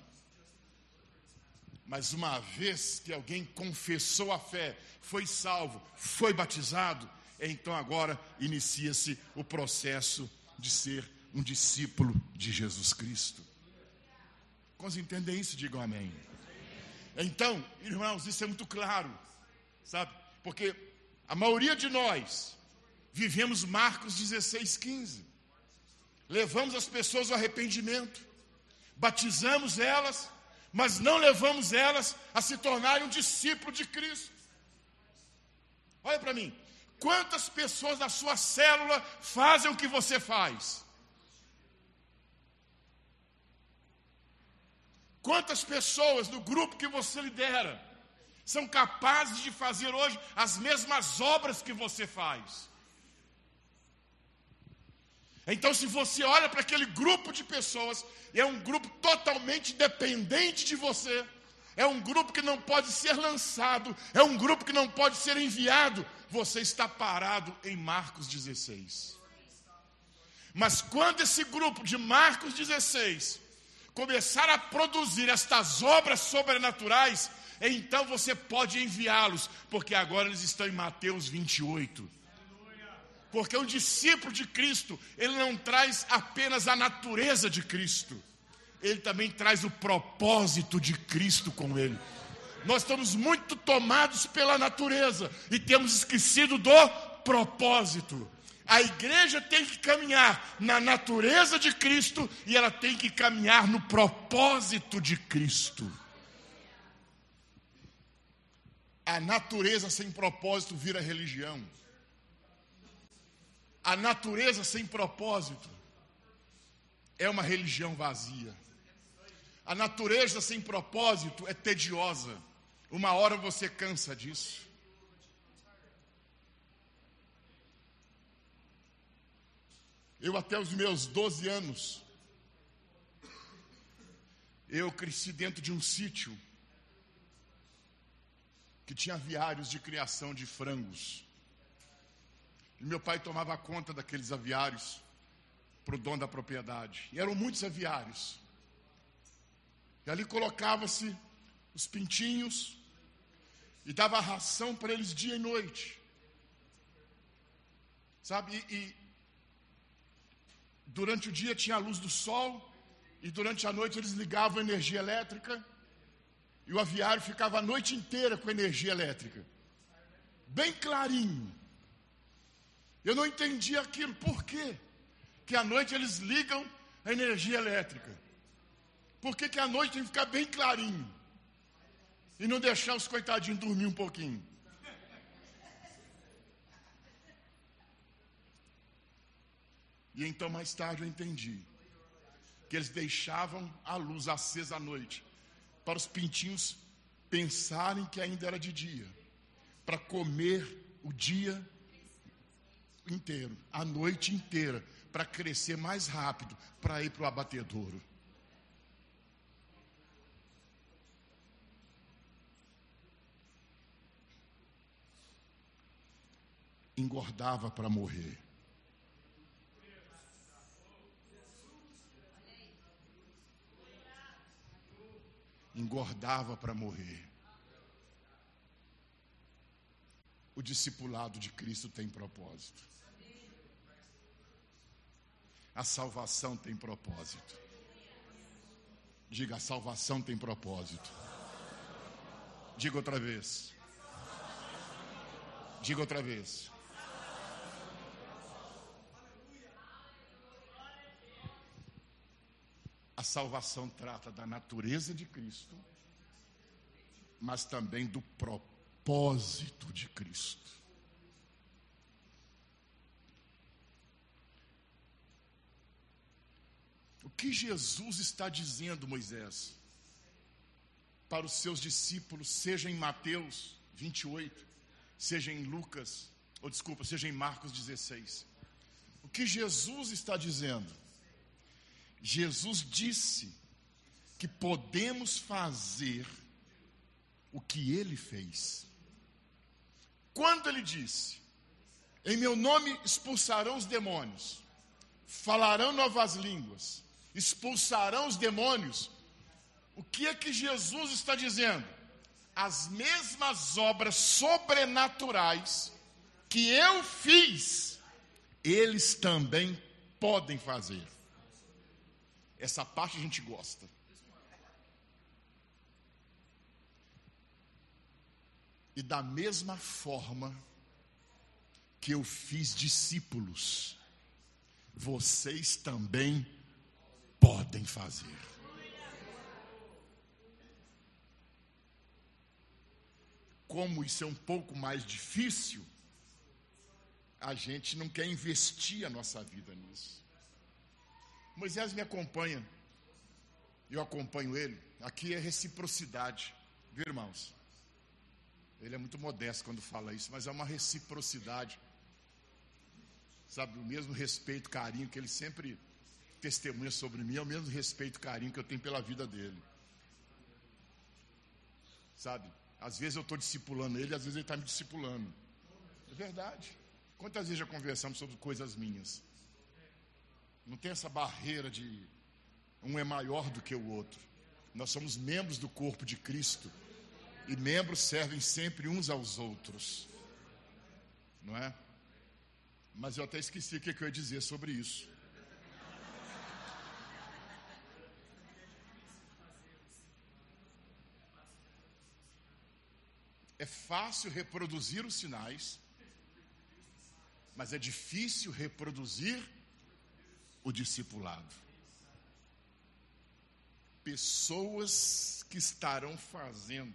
Mas uma vez que alguém confessou a fé, foi salvo, foi batizado, então agora inicia-se o processo de ser um discípulo de Jesus Cristo. Quantos entendem isso? Digam amém. Então, irmãos, isso é muito claro, sabe? Porque a maioria de nós vivemos Marcos 16, 15. Levamos as pessoas ao arrependimento, batizamos elas, mas não levamos elas a se tornarem um discípulo de Cristo. Olha para mim, quantas pessoas na sua célula fazem o que você faz? Quantas pessoas no grupo que você lidera são capazes de fazer hoje as mesmas obras que você faz? Então, se você olha para aquele grupo de pessoas, é um grupo totalmente dependente de você, é um grupo que não pode ser lançado, é um grupo que não pode ser enviado, você está parado em Marcos 16. Mas quando esse grupo de Marcos 16 começar a produzir estas obras sobrenaturais, então você pode enviá-los, porque agora eles estão em Mateus 28. Porque o discípulo de Cristo, ele não traz apenas a natureza de Cristo, ele também traz o propósito de Cristo com ele. Nós estamos muito tomados pela natureza e temos esquecido do propósito. A igreja tem que caminhar na natureza de Cristo e ela tem que caminhar no propósito de Cristo. A natureza sem propósito vira religião a natureza sem propósito é uma religião vazia. A natureza sem propósito é tediosa. Uma hora você cansa disso. Eu até os meus 12 anos eu cresci dentro de um sítio que tinha aviários de criação de frangos. E meu pai tomava conta daqueles aviários para o dono da propriedade. E eram muitos aviários. E ali colocava-se os pintinhos e dava ração para eles dia e noite. Sabe? E, e durante o dia tinha a luz do sol e durante a noite eles ligavam a energia elétrica e o aviário ficava a noite inteira com energia elétrica. Bem clarinho. Eu não entendi aquilo. Por quê? Que à noite eles ligam a energia elétrica. Por que, que à noite tem que ficar bem clarinho? E não deixar os coitadinhos dormir um pouquinho? E então mais tarde eu entendi que eles deixavam a luz acesa à noite para os pintinhos pensarem que ainda era de dia, para comer o dia inteiro, a noite inteira, para crescer mais rápido, para ir para o abatedouro. Engordava para morrer. Engordava para morrer. O discipulado de Cristo tem propósito. A salvação tem propósito. Diga, a salvação tem propósito. Diga outra vez. Diga outra vez. Salvação trata da natureza de Cristo, mas também do propósito de Cristo. que Jesus está dizendo, Moisés, para os seus discípulos, seja em Mateus 28, seja em Lucas, ou desculpa, seja em Marcos 16. O que Jesus está dizendo? Jesus disse que podemos fazer o que ele fez. Quando ele disse: Em meu nome expulsarão os demônios, falarão novas línguas, expulsarão os demônios. O que é que Jesus está dizendo? As mesmas obras sobrenaturais que eu fiz, eles também podem fazer. Essa parte a gente gosta. E da mesma forma que eu fiz discípulos, vocês também podem fazer. Como isso é um pouco mais difícil, a gente não quer investir a nossa vida nisso. Moisés me acompanha, eu acompanho ele. Aqui é reciprocidade, viu, irmãos? Ele é muito modesto quando fala isso, mas é uma reciprocidade. Sabe, o mesmo respeito, carinho que ele sempre testemunha sobre mim, é o mesmo respeito, carinho que eu tenho pela vida dele. Sabe, às vezes eu estou discipulando ele, às vezes ele está me discipulando. É verdade. Quantas vezes já conversamos sobre coisas minhas? Não tem essa barreira de um é maior do que o outro. Nós somos membros do corpo de Cristo e membros servem sempre uns aos outros. Não é? Mas eu até esqueci o que eu ia dizer sobre isso. É fácil reproduzir os sinais, mas é difícil reproduzir o discipulado. Pessoas que estarão fazendo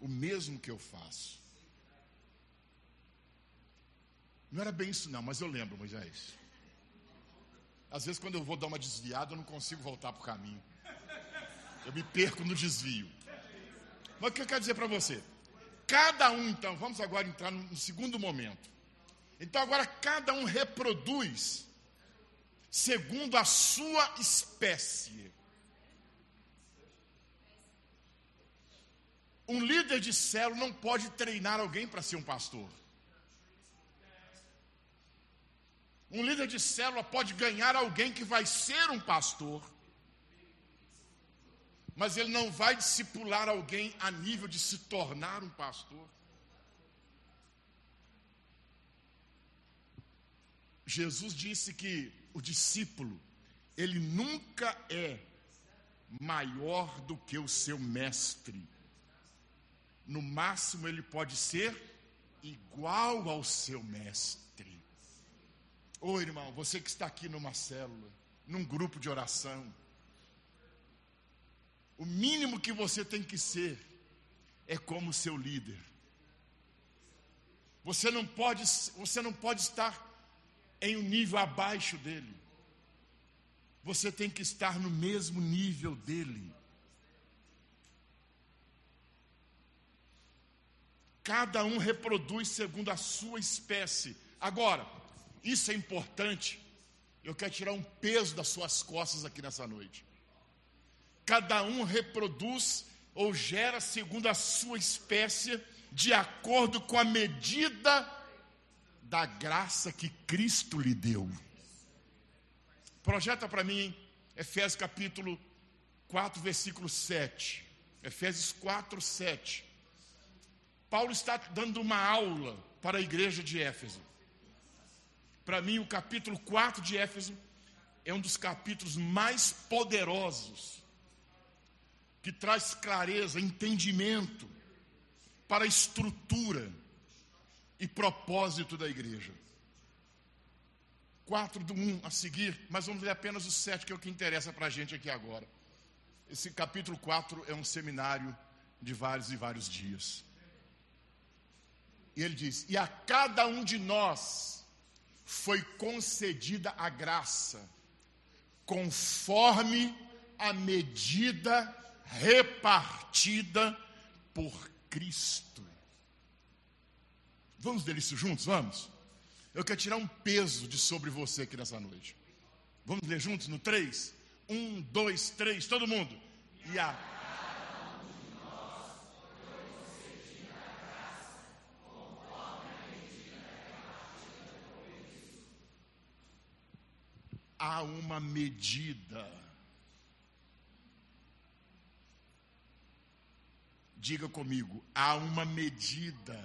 o mesmo que eu faço. Não era bem isso, não, mas eu lembro, Moisés. Às vezes, quando eu vou dar uma desviada, eu não consigo voltar para o caminho. Eu me perco no desvio. Mas o que eu quero dizer para você? Cada um, então, vamos agora entrar no segundo momento. Então, agora, cada um reproduz segundo a sua espécie. Um líder de célula não pode treinar alguém para ser um pastor. Um líder de célula pode ganhar alguém que vai ser um pastor, mas ele não vai discipular alguém a nível de se tornar um pastor. Jesus disse que o discípulo, ele nunca é maior do que o seu mestre no máximo ele pode ser igual ao seu mestre. Ô irmão, você que está aqui numa célula, num grupo de oração, o mínimo que você tem que ser é como seu líder. Você não pode, você não pode estar em um nível abaixo dele. Você tem que estar no mesmo nível dele. Cada um reproduz segundo a sua espécie. Agora, isso é importante. Eu quero tirar um peso das suas costas aqui nessa noite. Cada um reproduz ou gera segundo a sua espécie, de acordo com a medida da graça que Cristo lhe deu. Projeta para mim Efésios capítulo 4, versículo 7. Efésios 4, 7. Paulo está dando uma aula para a igreja de Éfeso. Para mim, o capítulo 4 de Éfeso é um dos capítulos mais poderosos, que traz clareza, entendimento para a estrutura e propósito da igreja. 4 do 1 a seguir, mas vamos ler apenas o 7, que é o que interessa para a gente aqui agora. Esse capítulo 4 é um seminário de vários e vários dias. E ele diz: E a cada um de nós foi concedida a graça, conforme a medida repartida por Cristo. Vamos ler isso juntos? Vamos? Eu quero tirar um peso de sobre você aqui nessa noite. Vamos ler juntos no 3? 1, 2, 3, todo mundo. E a há uma medida. Diga comigo, há uma medida.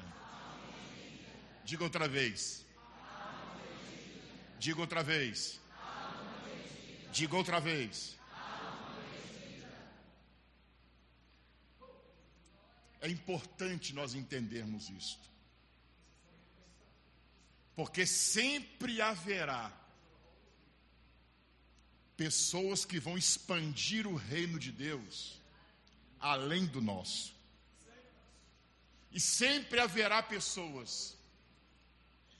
Diga outra vez. Diga outra vez. Diga outra vez. É importante nós entendermos isto. Porque sempre haverá pessoas que vão expandir o reino de Deus além do nosso. E sempre haverá pessoas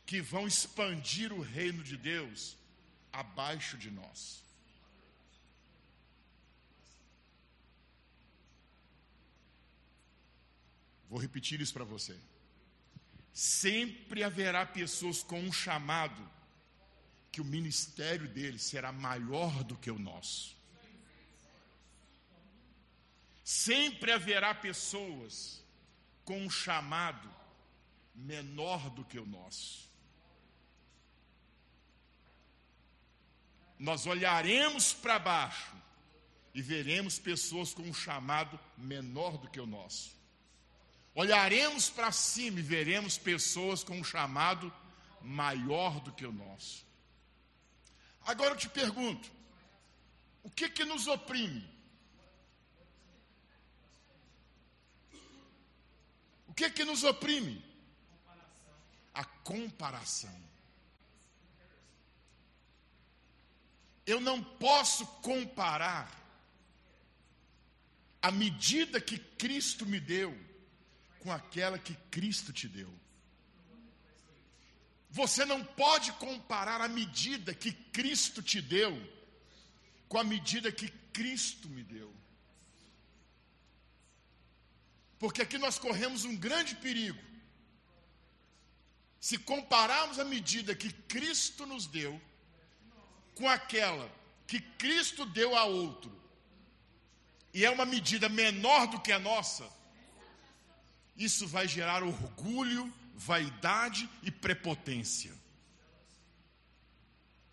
que vão expandir o reino de Deus abaixo de nós. Vou repetir isso para você. Sempre haverá pessoas com um chamado que o ministério dele será maior do que o nosso. Sempre haverá pessoas com um chamado menor do que o nosso. Nós olharemos para baixo e veremos pessoas com um chamado menor do que o nosso. Olharemos para cima e veremos pessoas com um chamado maior do que o nosso. Agora eu te pergunto: o que que nos oprime? O que que nos oprime? A comparação. Eu não posso comparar a medida que Cristo me deu com aquela que Cristo te deu. Você não pode comparar a medida que Cristo te deu com a medida que Cristo me deu. Porque aqui nós corremos um grande perigo. Se compararmos a medida que Cristo nos deu com aquela que Cristo deu a outro, e é uma medida menor do que a nossa, isso vai gerar orgulho, vaidade e prepotência.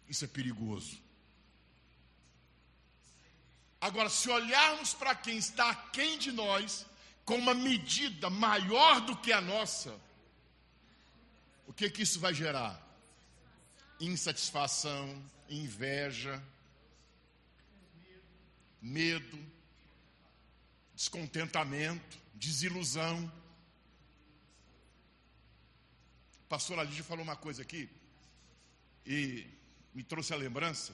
Isso é perigoso. Agora, se olharmos para quem está aquém de nós, com uma medida maior do que a nossa, o que que isso vai gerar? Insatisfação, inveja, medo, descontentamento, desilusão pastora Lídia falou uma coisa aqui e me trouxe a lembrança.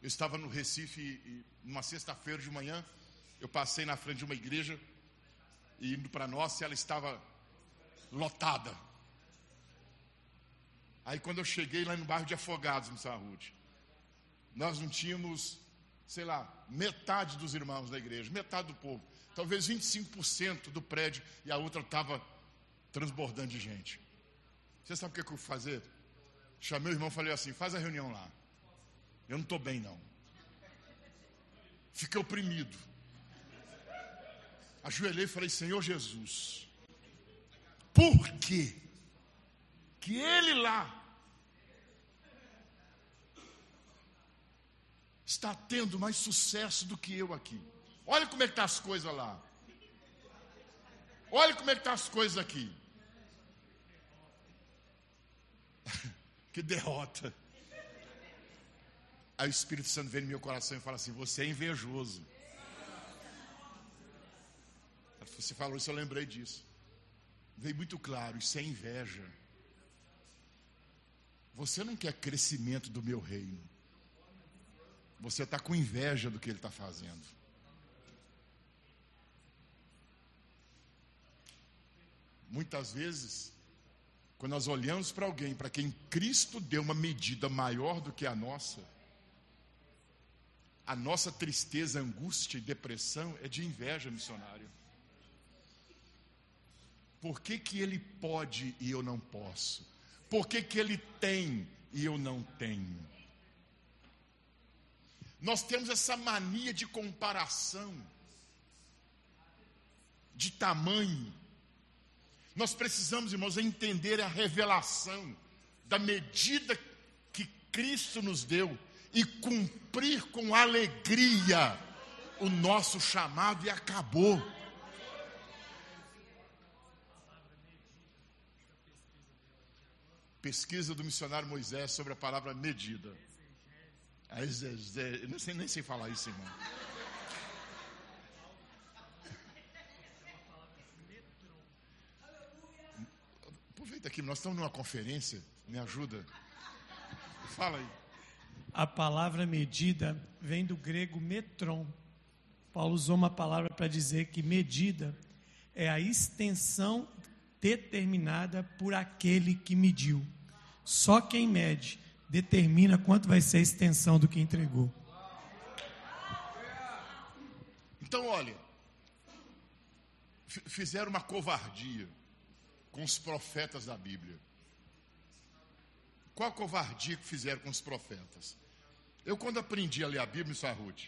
Eu estava no Recife e numa sexta-feira de manhã, eu passei na frente de uma igreja e indo para nossa, ela estava lotada. Aí quando eu cheguei lá no bairro de Afogados, no Sarrude, nós não tínhamos, sei lá, metade dos irmãos da igreja, metade do povo, talvez 25% do prédio e a outra estava transbordando de gente. Você sabe o que eu fui fazer? Chamei o irmão e falei assim: faz a reunião lá. Eu não estou bem, não. Fiquei oprimido. Ajoelhei e falei: Senhor Jesus, por quê? Que ele lá está tendo mais sucesso do que eu aqui. Olha como é que estão tá as coisas lá. Olha como é que estão tá as coisas aqui. [LAUGHS] que derrota. Aí o Espírito Santo vem no meu coração e fala assim: Você é invejoso. Você falou isso, eu lembrei disso. Veio muito claro: Isso é inveja. Você não quer crescimento do meu reino. Você está com inveja do que ele está fazendo. Muitas vezes quando nós olhamos para alguém para quem Cristo deu uma medida maior do que a nossa, a nossa tristeza, angústia e depressão é de inveja, missionário. Por que, que ele pode e eu não posso? Por que, que ele tem e eu não tenho? Nós temos essa mania de comparação, de tamanho. Nós precisamos, irmãos, entender a revelação da medida que Cristo nos deu e cumprir com alegria o nosso chamado e acabou. Pesquisa do missionário Moisés sobre a palavra medida. Eu não sei nem sei falar isso, irmão. Aproveita aqui, nós estamos numa conferência, me ajuda. Fala aí. A palavra medida vem do grego metron. Paulo usou uma palavra para dizer que medida é a extensão determinada por aquele que mediu. Só quem mede determina quanto vai ser a extensão do que entregou. Então, olha, fizeram uma covardia com os profetas da Bíblia. Qual a covardia que fizeram com os profetas? Eu, quando aprendi a ler a Bíblia, Sr. Ruth,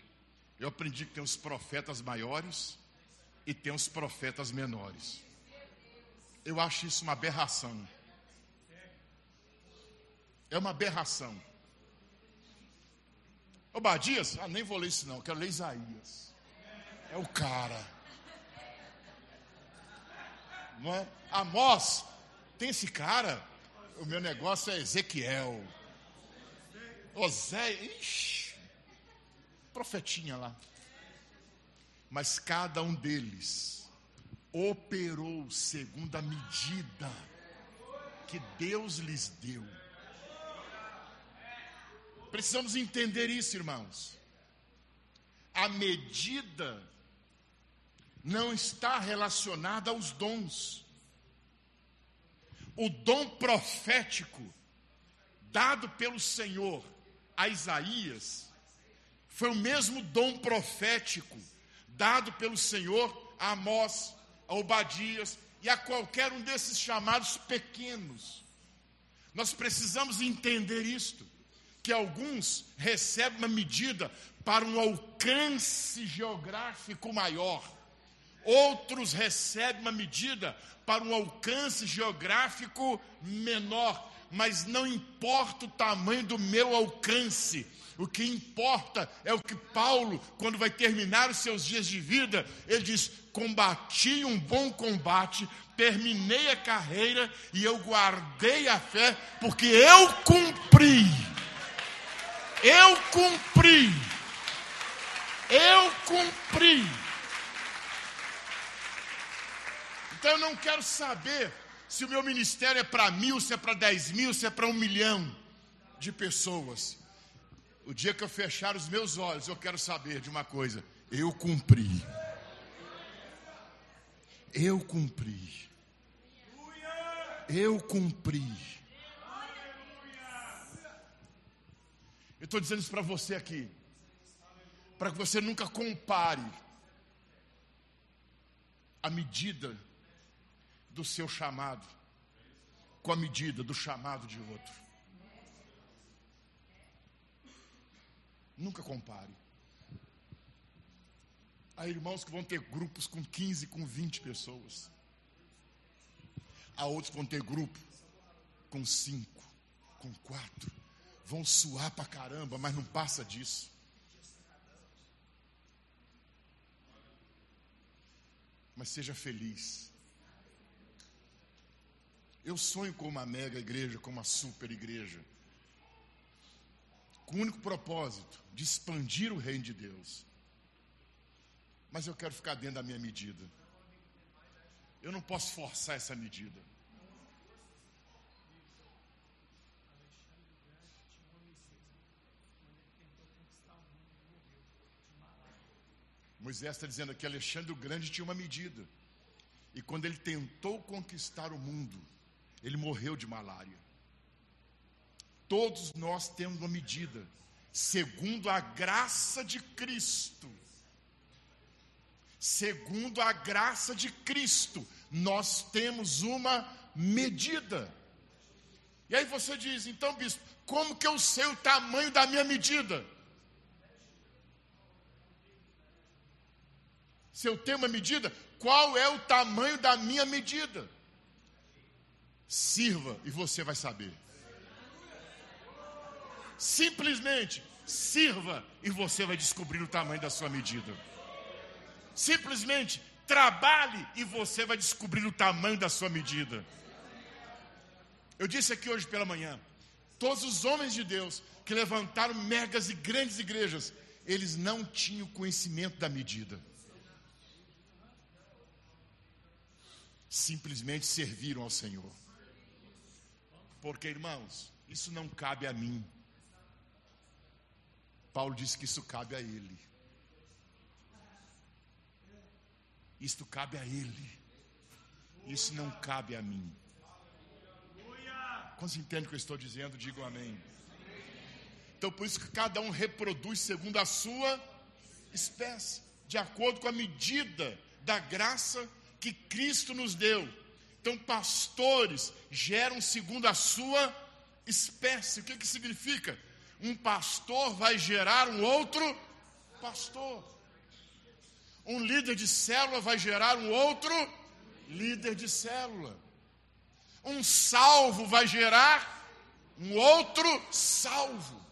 eu aprendi que tem os profetas maiores e tem os profetas menores. Eu acho isso uma aberração. É uma aberração. Obadias, ah, nem vou ler isso não, quero ler Isaías. É o cara. Não é? Amós, tem esse cara? O meu negócio é Ezequiel. Osé, ixi, profetinha lá. Mas cada um deles operou segundo a medida que Deus lhes deu. Precisamos entender isso, irmãos. A medida não está relacionada aos dons. O dom profético dado pelo Senhor a Isaías foi o mesmo dom profético dado pelo Senhor a Amós, a Obadias e a qualquer um desses chamados pequenos. Nós precisamos entender isto, que alguns recebem uma medida para um alcance geográfico maior, outros recebem uma medida para um alcance geográfico menor mas não importa o tamanho do meu alcance. O que importa é o que Paulo, quando vai terminar os seus dias de vida, ele diz: Combati um bom combate, terminei a carreira e eu guardei a fé, porque eu cumpri. Eu cumpri. Eu cumpri. Então eu não quero saber se o meu ministério é para mil, se é para dez mil, se é para um milhão de pessoas. O dia que eu fechar os meus olhos, eu quero saber de uma coisa: eu cumpri. Eu cumpri. Eu cumpri. Eu estou dizendo isso para você aqui, para que você nunca compare a medida do seu chamado com a medida do chamado de outro. Nunca compare. Há irmãos que vão ter grupos com 15, com 20 pessoas. Há outros que vão ter grupo com 5, com 4. Vão suar pra caramba, mas não passa disso. Mas seja feliz. Eu sonho com uma mega igreja, com uma super igreja. Com o único propósito de expandir o reino de Deus. Mas eu quero ficar dentro da minha medida. Eu não posso forçar essa medida. Moisés está dizendo que Alexandre o Grande tinha uma medida. E quando ele tentou conquistar o mundo, ele morreu de malária. Todos nós temos uma medida. segundo a graça de Cristo. Segundo a graça de Cristo, nós temos uma medida. E aí você diz, então, bispo, como que eu sei o tamanho da minha medida? Se eu tenho uma medida, qual é o tamanho da minha medida? Sirva e você vai saber. Simplesmente sirva e você vai descobrir o tamanho da sua medida. Simplesmente trabalhe e você vai descobrir o tamanho da sua medida. Eu disse aqui hoje pela manhã, todos os homens de Deus que levantaram megas e grandes igrejas, eles não tinham conhecimento da medida. Simplesmente serviram ao Senhor. Porque, irmãos, isso não cabe a mim. Paulo disse que isso cabe a ele. Isto cabe a ele. Isso não cabe a mim. Quantos entendem o que eu estou dizendo? Digam amém. Então, por isso que cada um reproduz segundo a sua espécie, de acordo com a medida da graça que Cristo nos deu. Então, pastores geram segundo a sua espécie. O que, que significa? Um pastor vai gerar um outro pastor. Um líder de célula vai gerar um outro líder de célula. Um salvo vai gerar um outro salvo.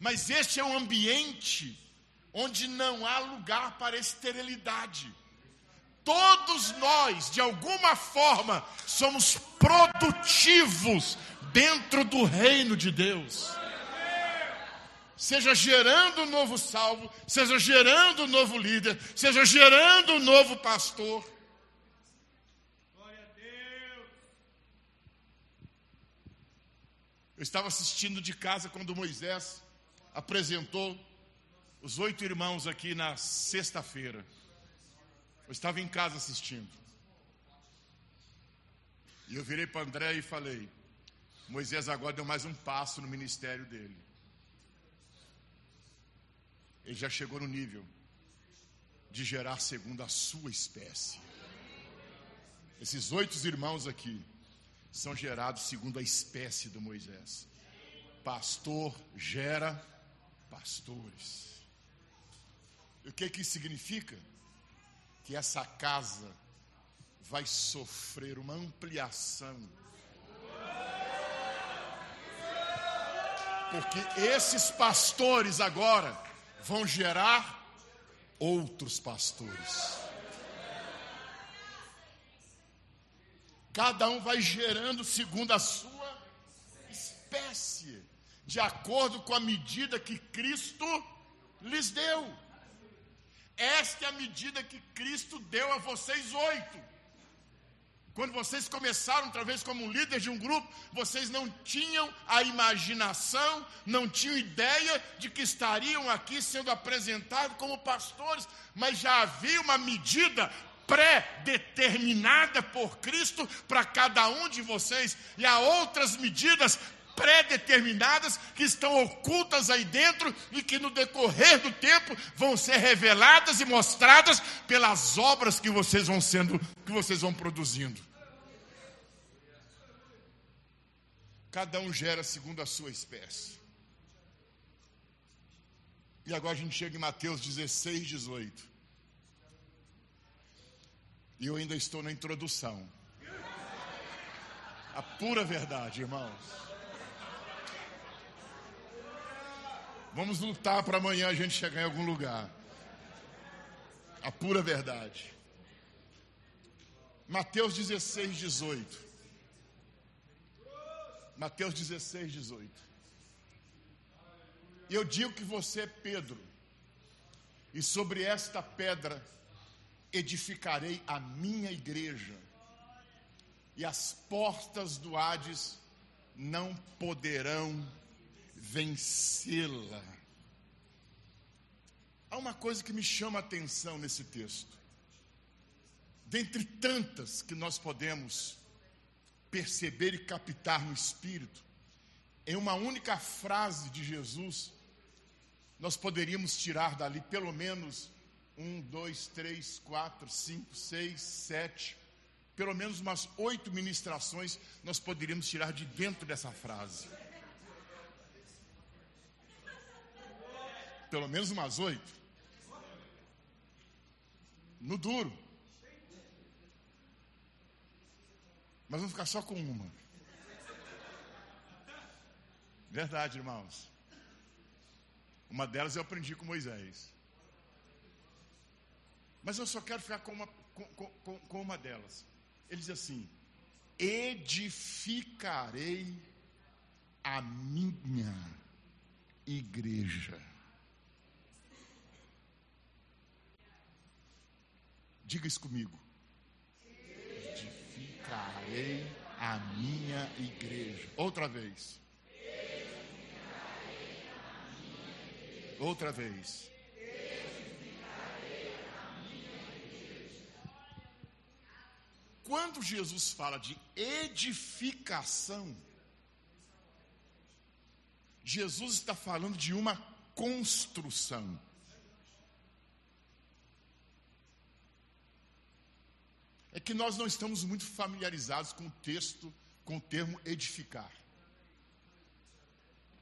Mas este é um ambiente onde não há lugar para esterilidade. Todos nós, de alguma forma, somos produtivos dentro do reino de Deus. Seja gerando um novo salvo, seja gerando um novo líder, seja gerando um novo pastor. Eu estava assistindo de casa quando Moisés apresentou os oito irmãos aqui na sexta-feira. Eu estava em casa assistindo. E eu virei para André e falei: Moisés agora deu mais um passo no ministério dele. Ele já chegou no nível de gerar segundo a sua espécie. Esses oito irmãos aqui são gerados segundo a espécie do Moisés. Pastor gera pastores. E o que, que significa? Que essa casa vai sofrer uma ampliação. Porque esses pastores agora vão gerar outros pastores. Cada um vai gerando segundo a sua espécie, de acordo com a medida que Cristo lhes deu. Esta é a medida que Cristo deu a vocês oito. Quando vocês começaram, talvez como líder de um grupo, vocês não tinham a imaginação, não tinham ideia de que estariam aqui sendo apresentados como pastores, mas já havia uma medida pré-determinada por Cristo para cada um de vocês, e há outras medidas pré-determinadas que estão ocultas aí dentro e que no decorrer do tempo vão ser reveladas e mostradas pelas obras que vocês vão sendo, que vocês vão produzindo. Cada um gera segundo a sua espécie. E agora a gente chega em Mateus 16, 18. E eu ainda estou na introdução. A pura verdade, irmãos. Vamos lutar para amanhã a gente chegar em algum lugar. A pura verdade. Mateus 16, 18. Mateus 16, 18. E eu digo que você é Pedro, e sobre esta pedra edificarei a minha igreja, e as portas do Hades não poderão vencê-la. Há uma coisa que me chama a atenção nesse texto. Dentre tantas que nós podemos perceber e captar no Espírito, em uma única frase de Jesus, nós poderíamos tirar dali pelo menos um, dois, três, quatro, cinco, seis, sete, pelo menos umas oito ministrações nós poderíamos tirar de dentro dessa frase. Pelo menos umas oito. No duro. Mas vamos ficar só com uma. Verdade, irmãos. Uma delas eu aprendi com Moisés. Mas eu só quero ficar com uma, com, com, com uma delas. Ele diz assim: edificarei a minha igreja. Diga isso comigo. Edificarei a minha igreja. Outra vez. Outra vez. Quando Jesus fala de edificação, Jesus está falando de uma construção. É que nós não estamos muito familiarizados com o texto, com o termo edificar.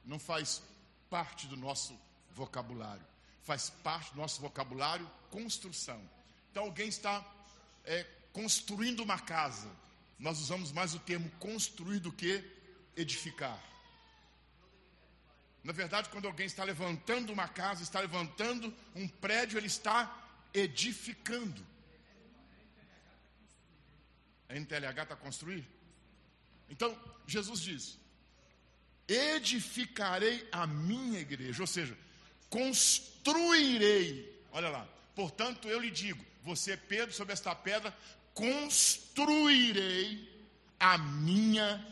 Não faz parte do nosso vocabulário. Faz parte do nosso vocabulário construção. Então alguém está é, construindo uma casa. Nós usamos mais o termo construir do que edificar. Na verdade, quando alguém está levantando uma casa, está levantando um prédio, ele está edificando. A NTLH está construir? Então, Jesus diz: edificarei a minha igreja, ou seja, construirei. Olha lá. Portanto, eu lhe digo: você, Pedro, sobre esta pedra, construirei a minha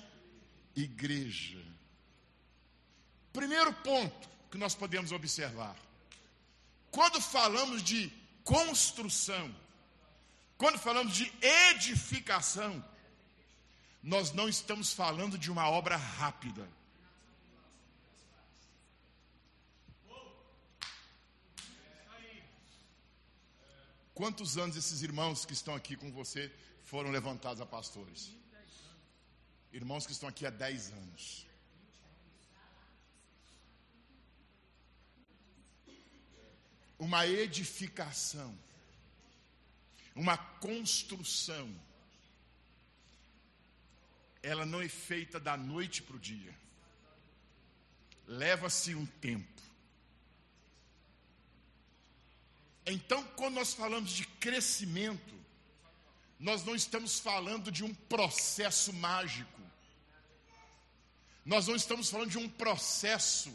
igreja. Primeiro ponto que nós podemos observar: quando falamos de construção, quando falamos de edificação, nós não estamos falando de uma obra rápida. Quantos anos esses irmãos que estão aqui com você foram levantados a pastores? Irmãos que estão aqui há 10 anos. Uma edificação, uma construção, ela não é feita da noite para o dia. Leva-se um tempo. Então, quando nós falamos de crescimento, nós não estamos falando de um processo mágico. Nós não estamos falando de um processo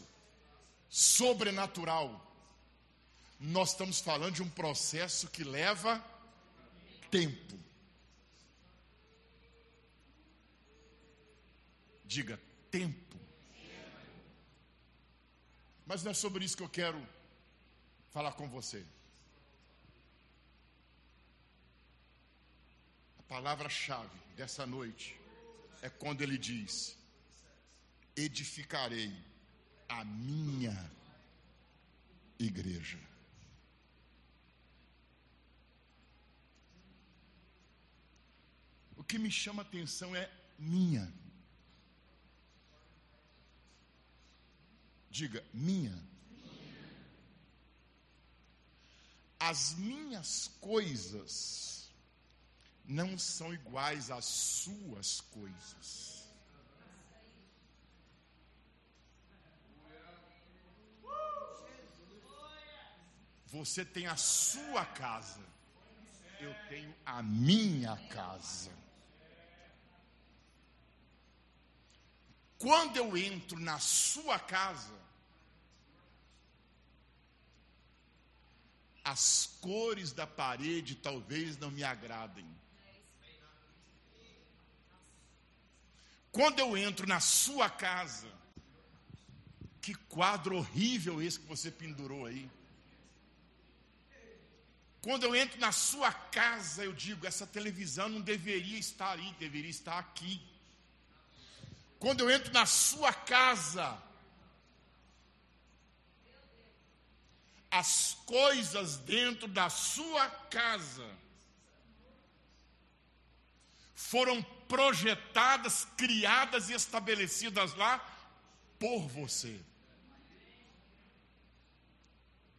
sobrenatural. Nós estamos falando de um processo que leva tempo. Diga tempo. Mas não é sobre isso que eu quero falar com você. palavra-chave dessa noite é quando ele diz: edificarei a minha igreja. Que me chama atenção é minha. Diga, minha. As minhas coisas não são iguais às suas coisas. Você tem a sua casa, eu tenho a minha casa. Quando eu entro na sua casa, as cores da parede talvez não me agradem. Quando eu entro na sua casa, que quadro horrível esse que você pendurou aí. Quando eu entro na sua casa, eu digo: essa televisão não deveria estar aí, deveria estar aqui. Quando eu entro na sua casa, as coisas dentro da sua casa foram projetadas, criadas e estabelecidas lá por você.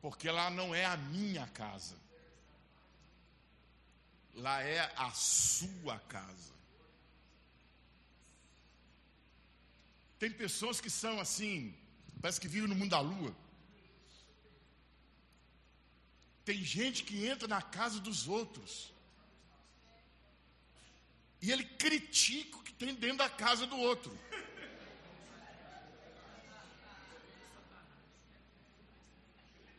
Porque lá não é a minha casa, lá é a sua casa. Tem pessoas que são assim, parece que vivem no mundo da lua. Tem gente que entra na casa dos outros. E ele critica o que tem dentro da casa do outro.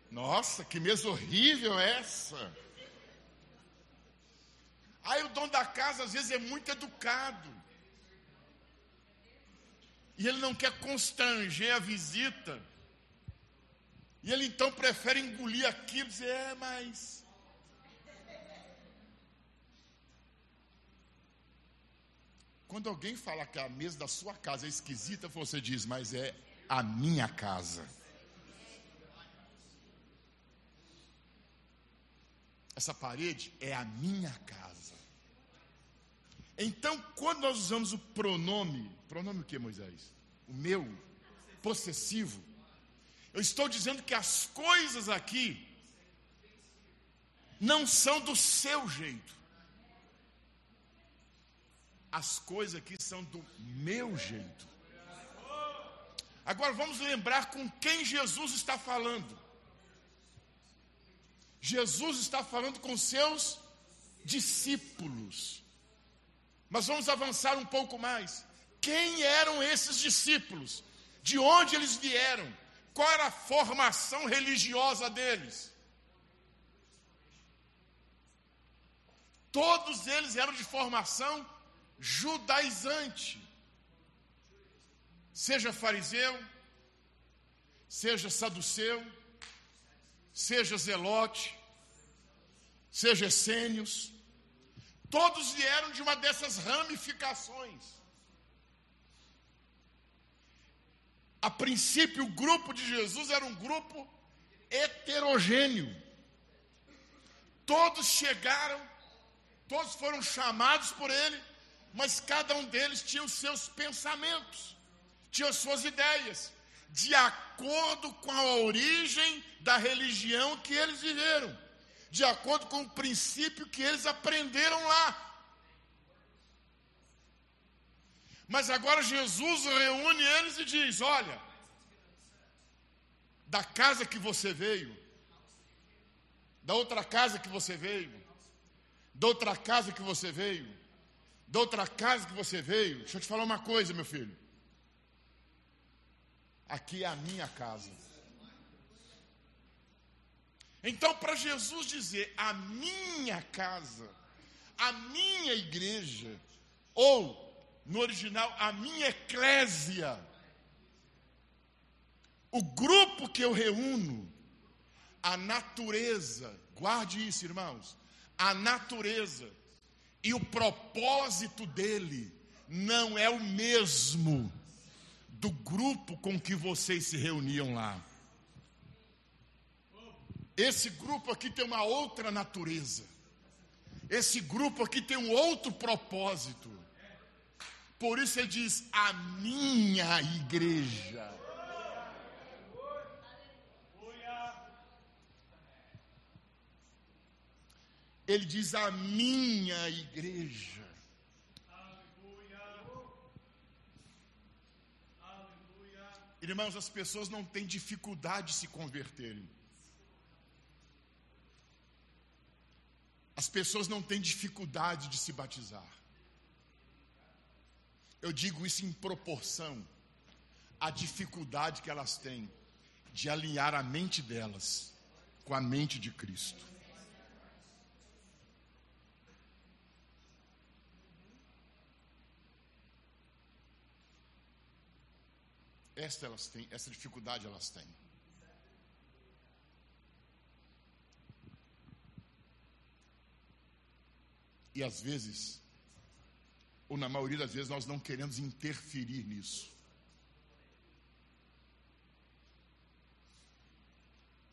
Nossa, que mesa horrível é essa. Aí o dono da casa às vezes é muito educado. E ele não quer constranger a visita. E ele então prefere engolir aquilo e dizer, é, mas. Quando alguém fala que a mesa da sua casa é esquisita, você diz, mas é a minha casa. Essa parede é a minha casa. Então, quando nós usamos o pronome, pronome o que, Moisés? O meu, possessivo. Eu estou dizendo que as coisas aqui não são do seu jeito. As coisas aqui são do meu jeito. Agora vamos lembrar com quem Jesus está falando. Jesus está falando com seus discípulos. Mas vamos avançar um pouco mais. Quem eram esses discípulos? De onde eles vieram? Qual era a formação religiosa deles? Todos eles eram de formação judaizante. Seja fariseu, seja saduceu, seja Zelote, seja Essênios, todos vieram de uma dessas ramificações. A princípio, o grupo de Jesus era um grupo heterogêneo. Todos chegaram, todos foram chamados por ele, mas cada um deles tinha os seus pensamentos, tinha as suas ideias, de acordo com a origem da religião que eles viveram, de acordo com o princípio que eles aprenderam lá. Mas agora Jesus reúne eles e diz: Olha, da casa que você veio, da outra casa que você veio, da outra casa que você veio, da outra casa que você veio, deixa eu te falar uma coisa, meu filho aqui é a minha casa. Então, para Jesus dizer a minha casa, a minha igreja, ou no original, a minha eclésia, o grupo que eu reúno, a natureza, guarde isso, irmãos, a natureza e o propósito dele não é o mesmo do grupo com que vocês se reuniam lá. Esse grupo aqui tem uma outra natureza. Esse grupo aqui tem um outro propósito. Por isso ele diz: a minha igreja. Ele diz: a minha igreja. Irmãos, as pessoas não têm dificuldade de se converterem. As pessoas não têm dificuldade de se batizar. Eu digo isso em proporção à dificuldade que elas têm de alinhar a mente delas com a mente de Cristo. Esta elas têm, essa dificuldade elas têm. E às vezes, ou na maioria das vezes, nós não queremos interferir nisso.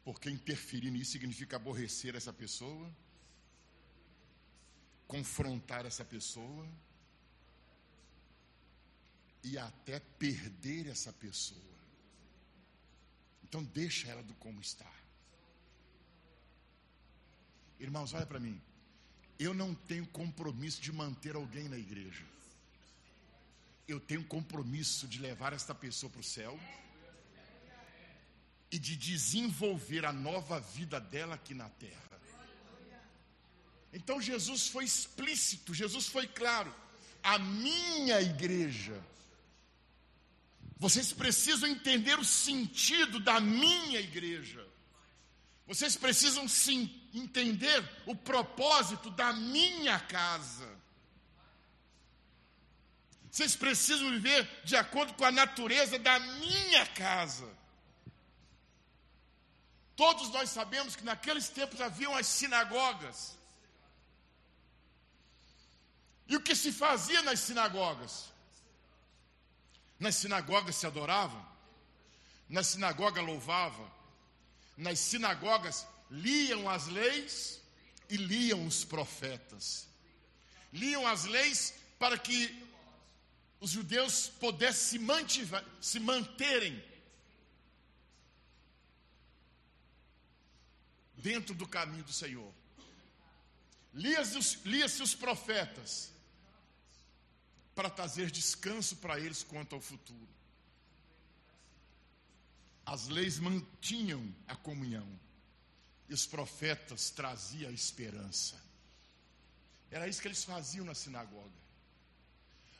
Porque interferir nisso significa aborrecer essa pessoa, confrontar essa pessoa e até perder essa pessoa. Então deixa ela do como está. Irmãos, olha para mim. Eu não tenho compromisso de manter alguém na igreja. Eu tenho compromisso de levar esta pessoa para o céu e de desenvolver a nova vida dela aqui na terra. Então Jesus foi explícito, Jesus foi claro. A minha igreja. Vocês precisam entender o sentido da minha igreja. Vocês precisam sim entender o propósito da minha casa. Vocês precisam viver de acordo com a natureza da minha casa. Todos nós sabemos que naqueles tempos haviam as sinagogas. E o que se fazia nas sinagogas? Nas sinagogas se adoravam, na sinagoga louvavam, nas sinagogas liam as leis e liam os profetas. Liam as leis para que os judeus pudessem se, se manterem dentro do caminho do Senhor. Lia-se os, lia os profetas para trazer descanso para eles quanto ao futuro. As leis mantinham a comunhão e os profetas traziam a esperança. Era isso que eles faziam na sinagoga.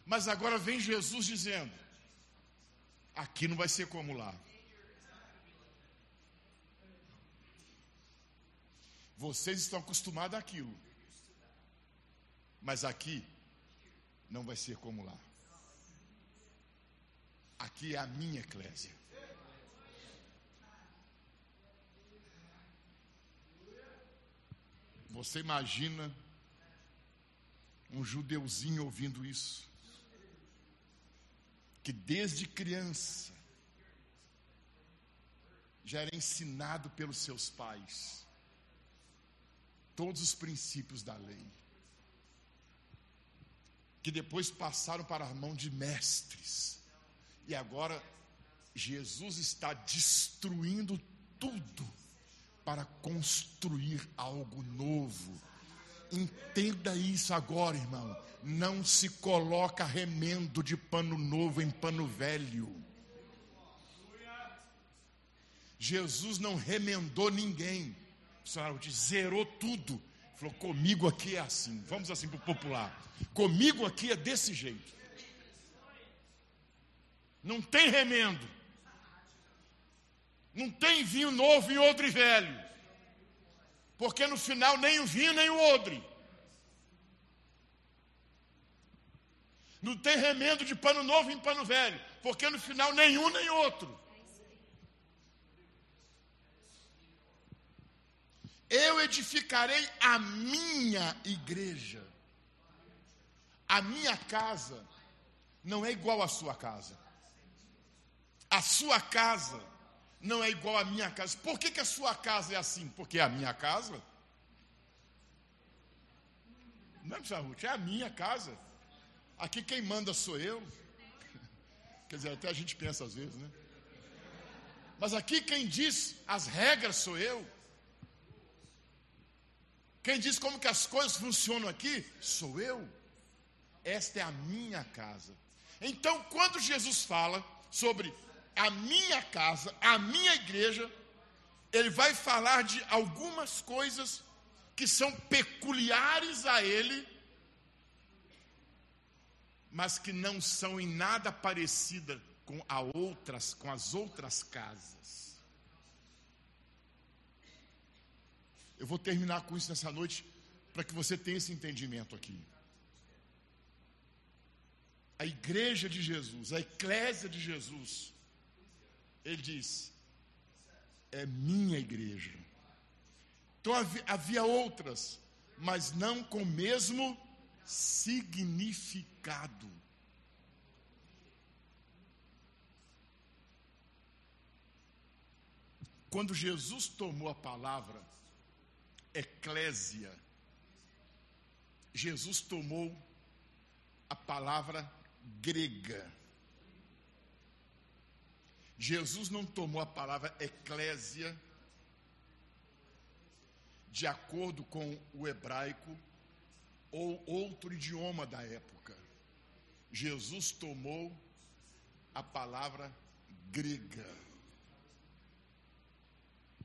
Mas agora vem Jesus dizendo: aqui não vai ser como lá. Vocês estão acostumados àquilo. Mas aqui não vai ser como lá. Aqui é a minha eclésia. Você imagina um judeuzinho ouvindo isso? Que desde criança já era ensinado pelos seus pais todos os princípios da lei, que depois passaram para a mão de mestres, e agora Jesus está destruindo tudo para construir algo novo. Entenda isso agora, irmão. Não se coloca remendo de pano novo em pano velho. Jesus não remendou ninguém. O Senhor zerou tudo. Falou: comigo aqui é assim. Vamos assim para o popular. Comigo aqui é desse jeito. Não tem remendo. Não tem vinho novo e odre velho. Porque no final nem o vinho nem o odre. Não tem remendo de pano novo em pano velho. Porque no final nenhum nem outro. Eu edificarei a minha igreja. A minha casa não é igual à sua casa. A sua casa não é igual à minha casa. Por que, que a sua casa é assim? Porque é a minha casa. Não é, Ruth? É a minha casa. Aqui quem manda sou eu. [LAUGHS] Quer dizer, até a gente pensa às vezes, né? Mas aqui quem diz as regras sou eu. Quem diz como que as coisas funcionam aqui sou eu. Esta é a minha casa. Então, quando Jesus fala sobre a minha casa, a minha igreja, ele vai falar de algumas coisas que são peculiares a ele, mas que não são em nada parecida com a outras, com as outras casas. Eu vou terminar com isso nessa noite para que você tenha esse entendimento aqui. A igreja de Jesus, a eclésia de Jesus, ele diz: é minha igreja. Então havia outras, mas não com o mesmo significado. Quando Jesus tomou a palavra eclésia, Jesus tomou a palavra grega. Jesus não tomou a palavra eclésia de acordo com o hebraico ou outro idioma da época. Jesus tomou a palavra grega.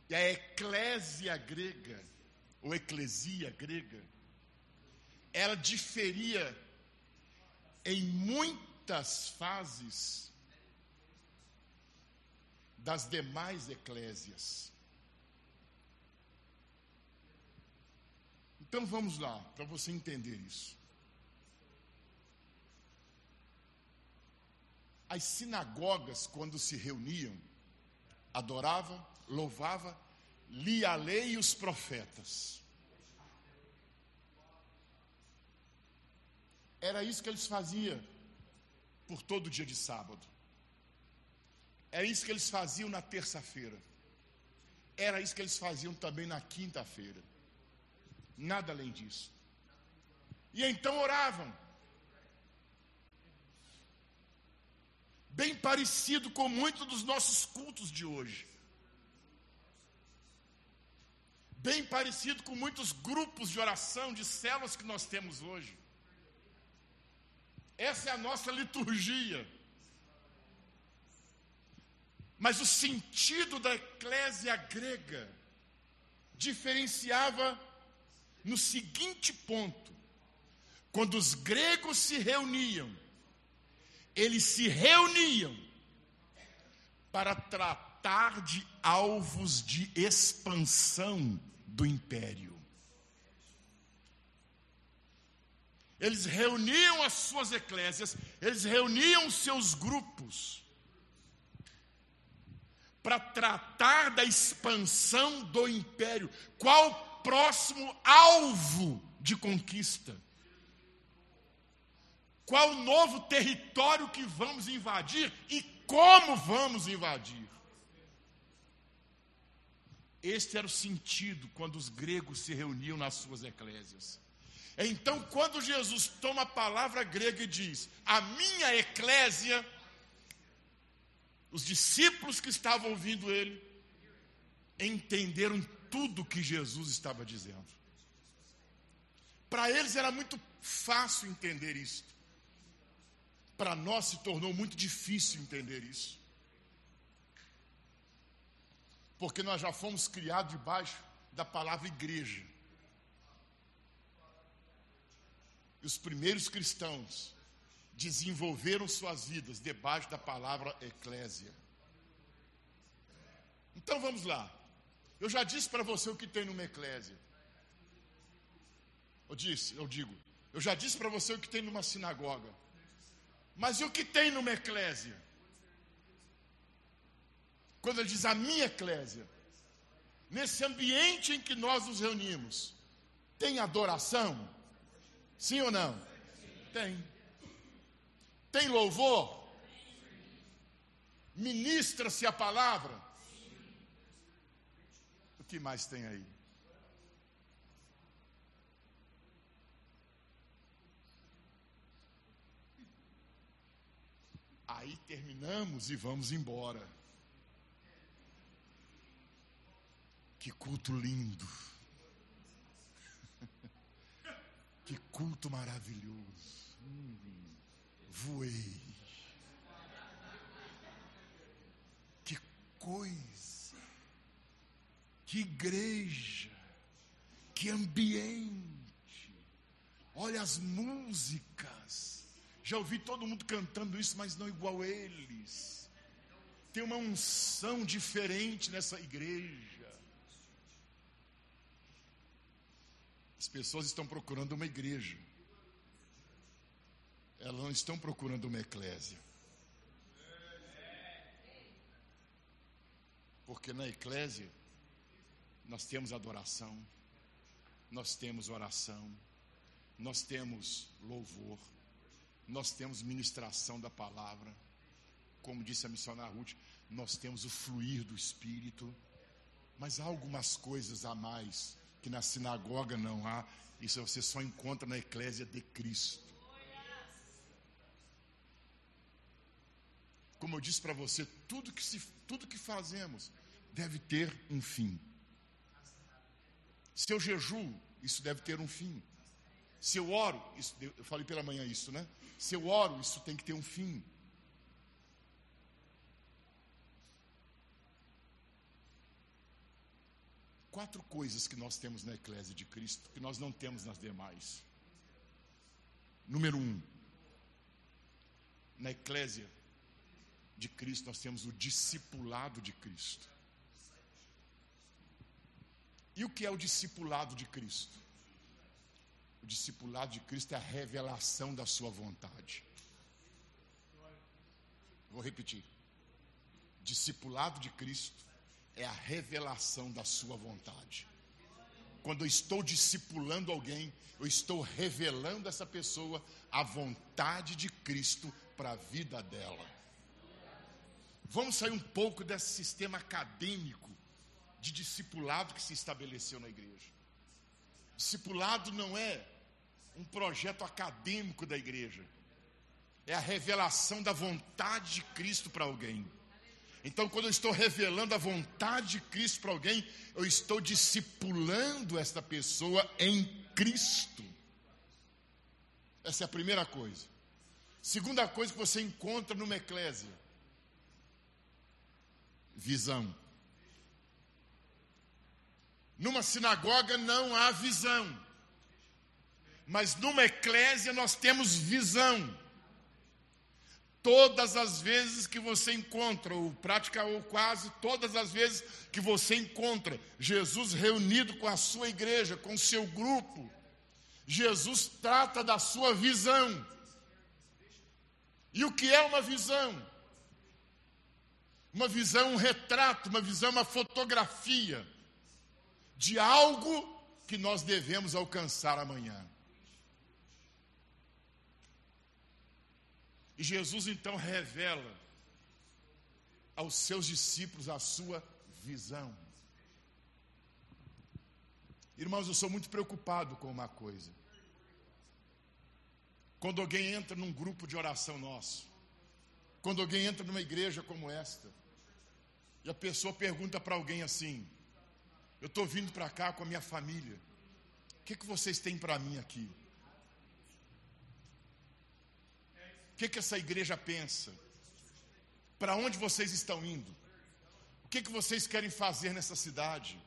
E a eclésia grega, ou eclesia grega, ela diferia em muitas fases das demais eclésias. Então vamos lá, para você entender isso. As sinagogas, quando se reuniam, adoravam, louvavam, lia a lei e os profetas. Era isso que eles faziam por todo dia de sábado. Era isso que eles faziam na terça-feira. Era isso que eles faziam também na quinta-feira. Nada além disso. E então oravam. Bem parecido com muitos dos nossos cultos de hoje. Bem parecido com muitos grupos de oração, de células que nós temos hoje. Essa é a nossa liturgia. Mas o sentido da eclésia grega diferenciava no seguinte ponto: quando os gregos se reuniam, eles se reuniam para tratar de alvos de expansão do império. Eles reuniam as suas eclésias, eles reuniam seus grupos para tratar da expansão do império. Qual o próximo alvo de conquista? Qual o novo território que vamos invadir e como vamos invadir? Este era o sentido quando os gregos se reuniam nas suas eclésias. Então, quando Jesus toma a palavra grega e diz: A minha eclésia os discípulos que estavam ouvindo ele entenderam tudo que Jesus estava dizendo. Para eles era muito fácil entender isso. Para nós se tornou muito difícil entender isso. Porque nós já fomos criados debaixo da palavra igreja. E os primeiros cristãos desenvolveram suas vidas debaixo da palavra eclésia. Então vamos lá. Eu já disse para você o que tem numa eclésia. Eu disse, eu digo, eu já disse para você o que tem numa sinagoga. Mas e o que tem numa eclésia? Quando ele diz a minha eclésia, nesse ambiente em que nós nos reunimos, tem adoração? Sim ou não? Tem. Tem louvor? Ministra-se a palavra? O que mais tem aí? Aí terminamos e vamos embora. Que culto lindo. [LAUGHS] Que culto maravilhoso. Voei. Que coisa, que igreja, que ambiente. Olha as músicas. Já ouvi todo mundo cantando isso, mas não igual eles. Tem uma unção diferente nessa igreja. As pessoas estão procurando uma igreja elas não estão procurando uma eclésia. Porque na eclésia nós temos adoração, nós temos oração, nós temos louvor, nós temos ministração da palavra. Como disse a missionária Ruth, nós temos o fluir do Espírito. Mas há algumas coisas a mais que na sinagoga não há. Isso você só encontra na eclésia de Cristo. Como eu disse para você, tudo que, se, tudo que fazemos deve ter um fim. Se eu jejuo, isso deve ter um fim. Se eu oro, isso, eu falei pela manhã isso, né? Se eu oro, isso tem que ter um fim. Quatro coisas que nós temos na Eclésia de Cristo que nós não temos nas demais. Número um, na Eclésia de Cristo nós temos o discipulado de Cristo. E o que é o discipulado de Cristo? O discipulado de Cristo é a revelação da sua vontade. Vou repetir. Discipulado de Cristo é a revelação da sua vontade. Quando eu estou discipulando alguém, eu estou revelando essa pessoa a vontade de Cristo para a vida dela. Vamos sair um pouco desse sistema acadêmico de discipulado que se estabeleceu na igreja. Discipulado não é um projeto acadêmico da igreja, é a revelação da vontade de Cristo para alguém. Então, quando eu estou revelando a vontade de Cristo para alguém, eu estou discipulando esta pessoa em Cristo. Essa é a primeira coisa. Segunda coisa que você encontra numa eclésia: visão. Numa sinagoga não há visão. Mas numa eclésia nós temos visão. Todas as vezes que você encontra, ou prática ou quase todas as vezes que você encontra Jesus reunido com a sua igreja, com o seu grupo, Jesus trata da sua visão. E o que é uma visão? Uma visão, um retrato, uma visão, uma fotografia de algo que nós devemos alcançar amanhã. E Jesus então revela aos seus discípulos a sua visão. Irmãos, eu sou muito preocupado com uma coisa. Quando alguém entra num grupo de oração nosso, quando alguém entra numa igreja como esta, e a pessoa pergunta para alguém assim: eu estou vindo para cá com a minha família. O que, que vocês têm para mim aqui? O que, que essa igreja pensa? Para onde vocês estão indo? O que, que vocês querem fazer nessa cidade?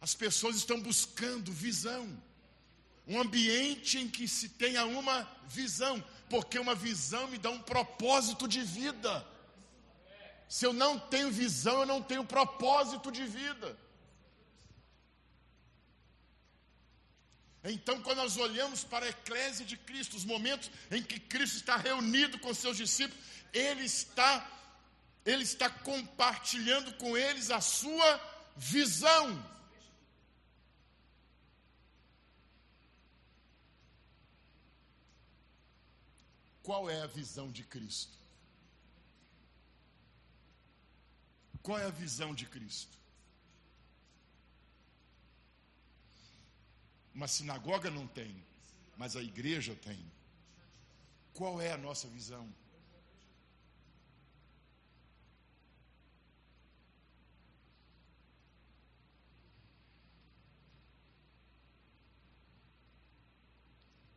As pessoas estão buscando visão, um ambiente em que se tenha uma visão, porque uma visão me dá um propósito de vida. Se eu não tenho visão, eu não tenho propósito de vida. Então, quando nós olhamos para a eclésia de Cristo, os momentos em que Cristo está reunido com seus discípulos, ele está ele está compartilhando com eles a sua visão. Qual é a visão de Cristo? Qual é a visão de Cristo? Uma sinagoga não tem, mas a igreja tem. Qual é a nossa visão?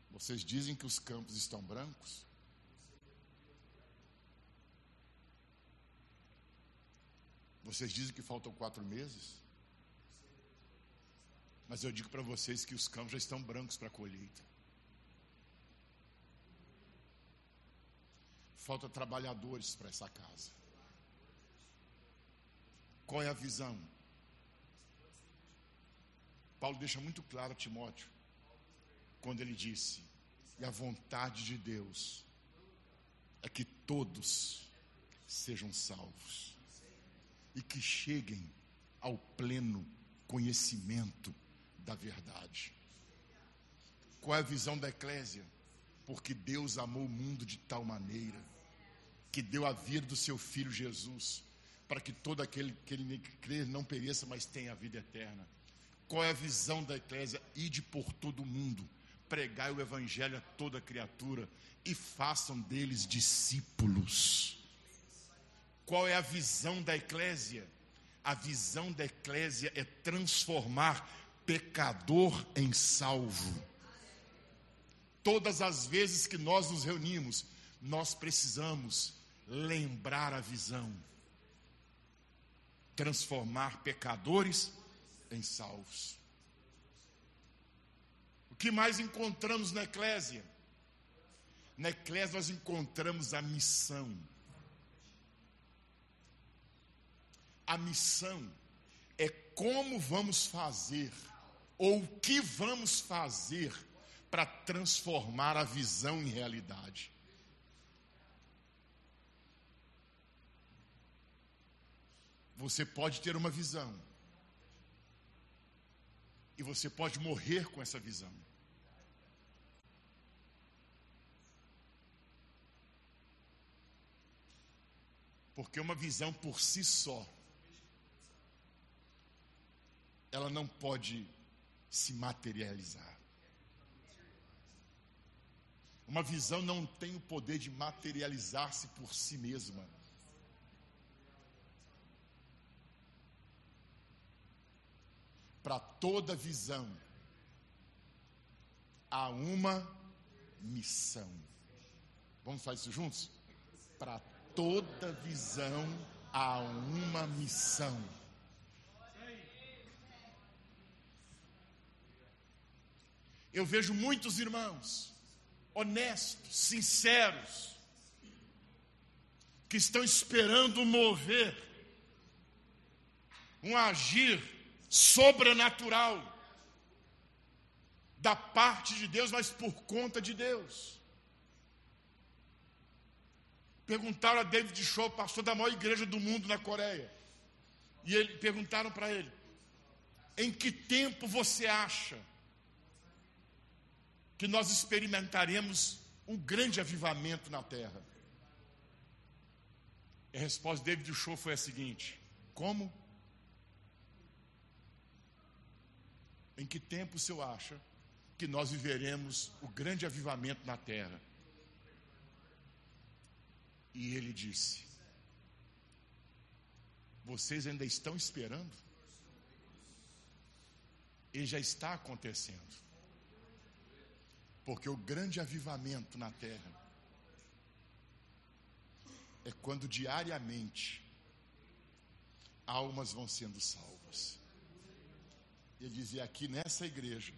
Vocês dizem que os campos estão brancos? Vocês dizem que faltam quatro meses? Mas eu digo para vocês que os campos já estão brancos para a colheita. Falta trabalhadores para essa casa. Qual é a visão? Paulo deixa muito claro a Timóteo, quando ele disse: E a vontade de Deus é que todos sejam salvos e que cheguem ao pleno conhecimento da verdade. Qual é a visão da eclésia? Porque Deus amou o mundo de tal maneira que deu a vida do seu filho Jesus, para que todo aquele que ele crer não pereça, mas tenha a vida eterna. Qual é a visão da eclésia? Ide por todo o mundo, pregai o evangelho a toda criatura e façam deles discípulos. Qual é a visão da eclésia? A visão da eclésia é transformar pecador em salvo. Todas as vezes que nós nos reunimos, nós precisamos lembrar a visão, transformar pecadores em salvos. O que mais encontramos na eclésia? Na eclésia nós encontramos a missão. A missão é como vamos fazer, ou o que vamos fazer para transformar a visão em realidade. Você pode ter uma visão, e você pode morrer com essa visão. Porque uma visão por si só, ela não pode se materializar. Uma visão não tem o poder de materializar-se por si mesma. Para toda visão, há uma missão. Vamos fazer isso juntos? Para toda visão, há uma missão. Eu vejo muitos irmãos honestos, sinceros, que estão esperando mover, um agir sobrenatural da parte de Deus, mas por conta de Deus. Perguntaram a David Shaw, pastor da maior igreja do mundo na Coreia. E ele, perguntaram para ele: em que tempo você acha que nós experimentaremos um grande avivamento na terra? E a resposta de David Shaw foi a seguinte: Como? Em que tempo o senhor acha que nós viveremos o grande avivamento na terra? E ele disse: Vocês ainda estão esperando? Ele já está acontecendo. Porque o grande avivamento na terra é quando diariamente almas vão sendo salvas. Ele dizia aqui nessa igreja,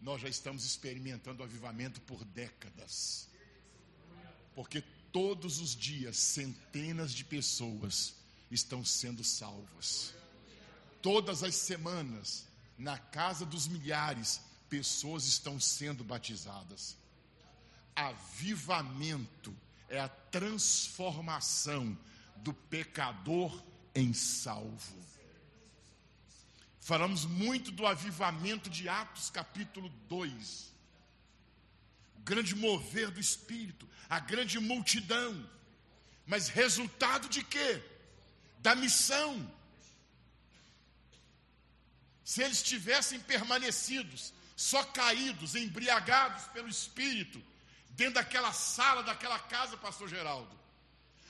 nós já estamos experimentando o avivamento por décadas. Porque todos os dias centenas de pessoas estão sendo salvas. Todas as semanas, na casa dos milhares, pessoas estão sendo batizadas. Avivamento é a transformação do pecador em salvo. Falamos muito do avivamento de Atos, capítulo 2. O grande mover do Espírito, a grande multidão. Mas resultado de quê? Da missão. Se eles tivessem permanecidos só caídos, embriagados pelo Espírito, dentro daquela sala, daquela casa, Pastor Geraldo.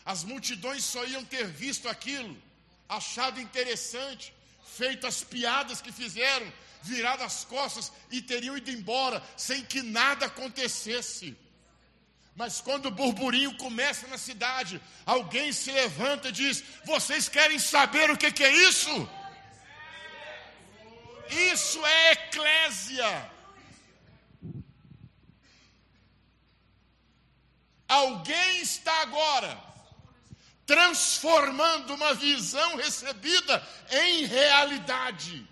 As multidões só iam ter visto aquilo, achado interessante, feito as piadas que fizeram, virado as costas e teriam ido embora sem que nada acontecesse. Mas quando o burburinho começa na cidade, alguém se levanta e diz: Vocês querem saber o que, que é isso? Isso é eclésia. Alguém está agora transformando uma visão recebida em realidade.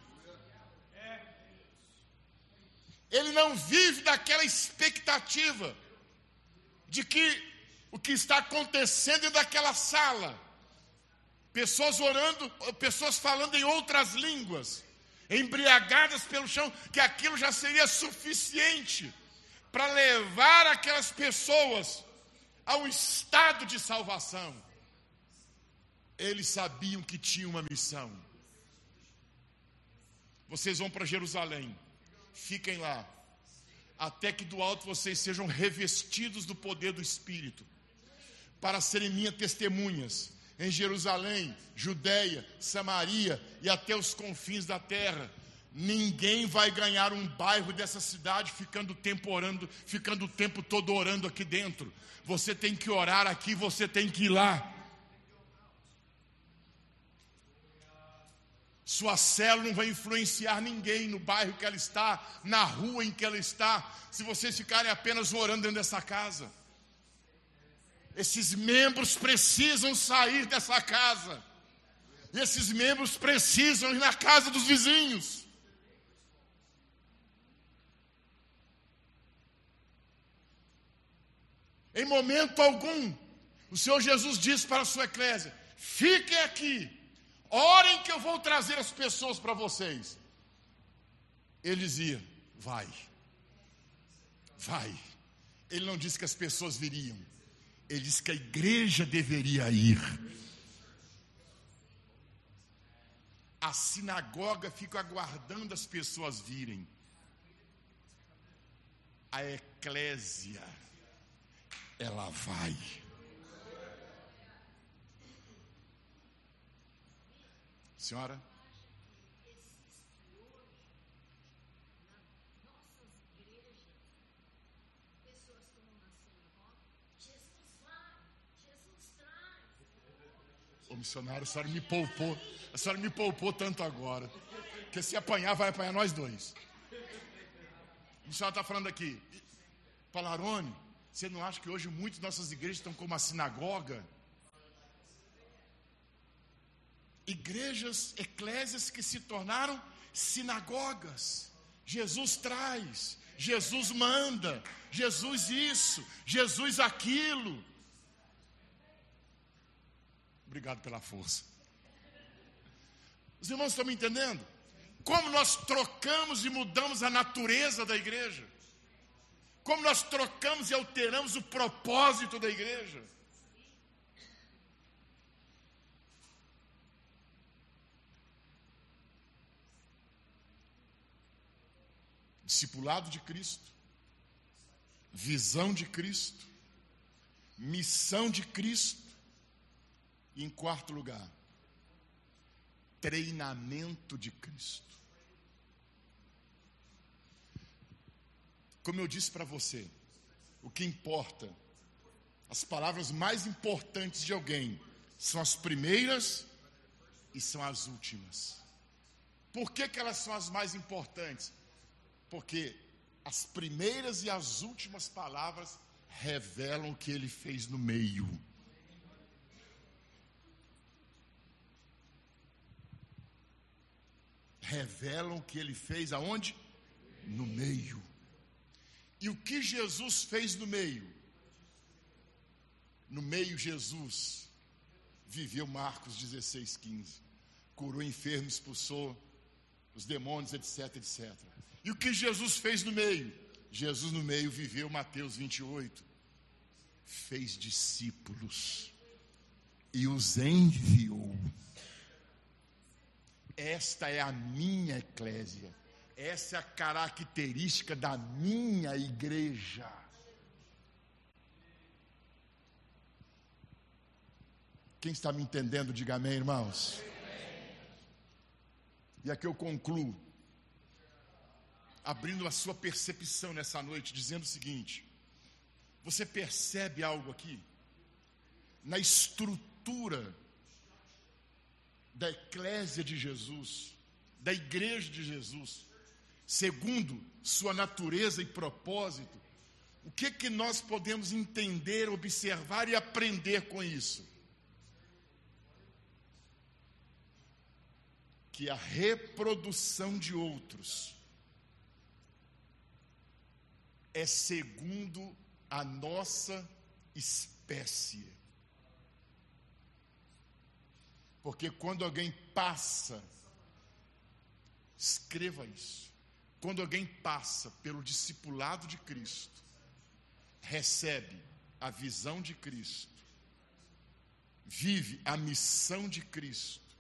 Ele não vive daquela expectativa de que o que está acontecendo é daquela sala. Pessoas orando, pessoas falando em outras línguas embriagadas pelo chão, que aquilo já seria suficiente para levar aquelas pessoas ao estado de salvação. Eles sabiam que tinham uma missão. Vocês vão para Jerusalém, fiquem lá, até que do alto vocês sejam revestidos do poder do Espírito, para serem minhas testemunhas em Jerusalém, Judéia, Samaria e até os confins da terra. Ninguém vai ganhar um bairro dessa cidade ficando tempo orando, ficando o tempo todo orando aqui dentro. Você tem que orar aqui, você tem que ir lá. Sua célula não vai influenciar ninguém no bairro que ela está, na rua em que ela está, se vocês ficarem apenas orando dentro dessa casa. Esses membros precisam sair dessa casa. E esses membros precisam ir na casa dos vizinhos. Em momento algum, o Senhor Jesus disse para a sua eclésia: fiquem aqui, orem que eu vou trazer as pessoas para vocês. Ele dizia: vai, vai. Ele não disse que as pessoas viriam, ele disse que a igreja deveria ir. A sinagoga fica aguardando as pessoas virem. A eclésia ela vai. Senhora? O missionário, a senhora me poupou. A senhora me poupou tanto agora. Que se apanhar, vai apanhar nós dois. O missionário está falando aqui. Palarone, você não acha que hoje muitas nossas igrejas estão como uma sinagoga? Igrejas, eclésias que se tornaram sinagogas. Jesus traz, Jesus manda, Jesus isso, Jesus aquilo. Obrigado pela força. Os irmãos estão me entendendo? Como nós trocamos e mudamos a natureza da igreja como nós trocamos e alteramos o propósito da igreja. Discipulado de Cristo, visão de Cristo, missão de Cristo, e em quarto lugar, treinamento de Cristo. Como eu disse para você, o que importa, as palavras mais importantes de alguém são as primeiras e são as últimas. Por que, que elas são as mais importantes? Porque as primeiras e as últimas palavras revelam o que ele fez no meio. Revelam o que ele fez aonde? No meio. E o que Jesus fez no meio? No meio, Jesus viveu Marcos 16, 15. Curou enfermos, expulsou os demônios, etc, etc. E o que Jesus fez no meio? Jesus no meio viveu Mateus 28. Fez discípulos e os enviou. Esta é a minha eclésia. Essa é a característica da minha igreja. Quem está me entendendo, diga amém, irmãos. E aqui eu concluo, abrindo a sua percepção nessa noite, dizendo o seguinte: você percebe algo aqui? Na estrutura da eclésia de Jesus, da igreja de Jesus, segundo sua natureza e propósito, o que que nós podemos entender, observar e aprender com isso? Que a reprodução de outros é segundo a nossa espécie. Porque quando alguém passa, escreva isso. Quando alguém passa pelo discipulado de Cristo, recebe a visão de Cristo, vive a missão de Cristo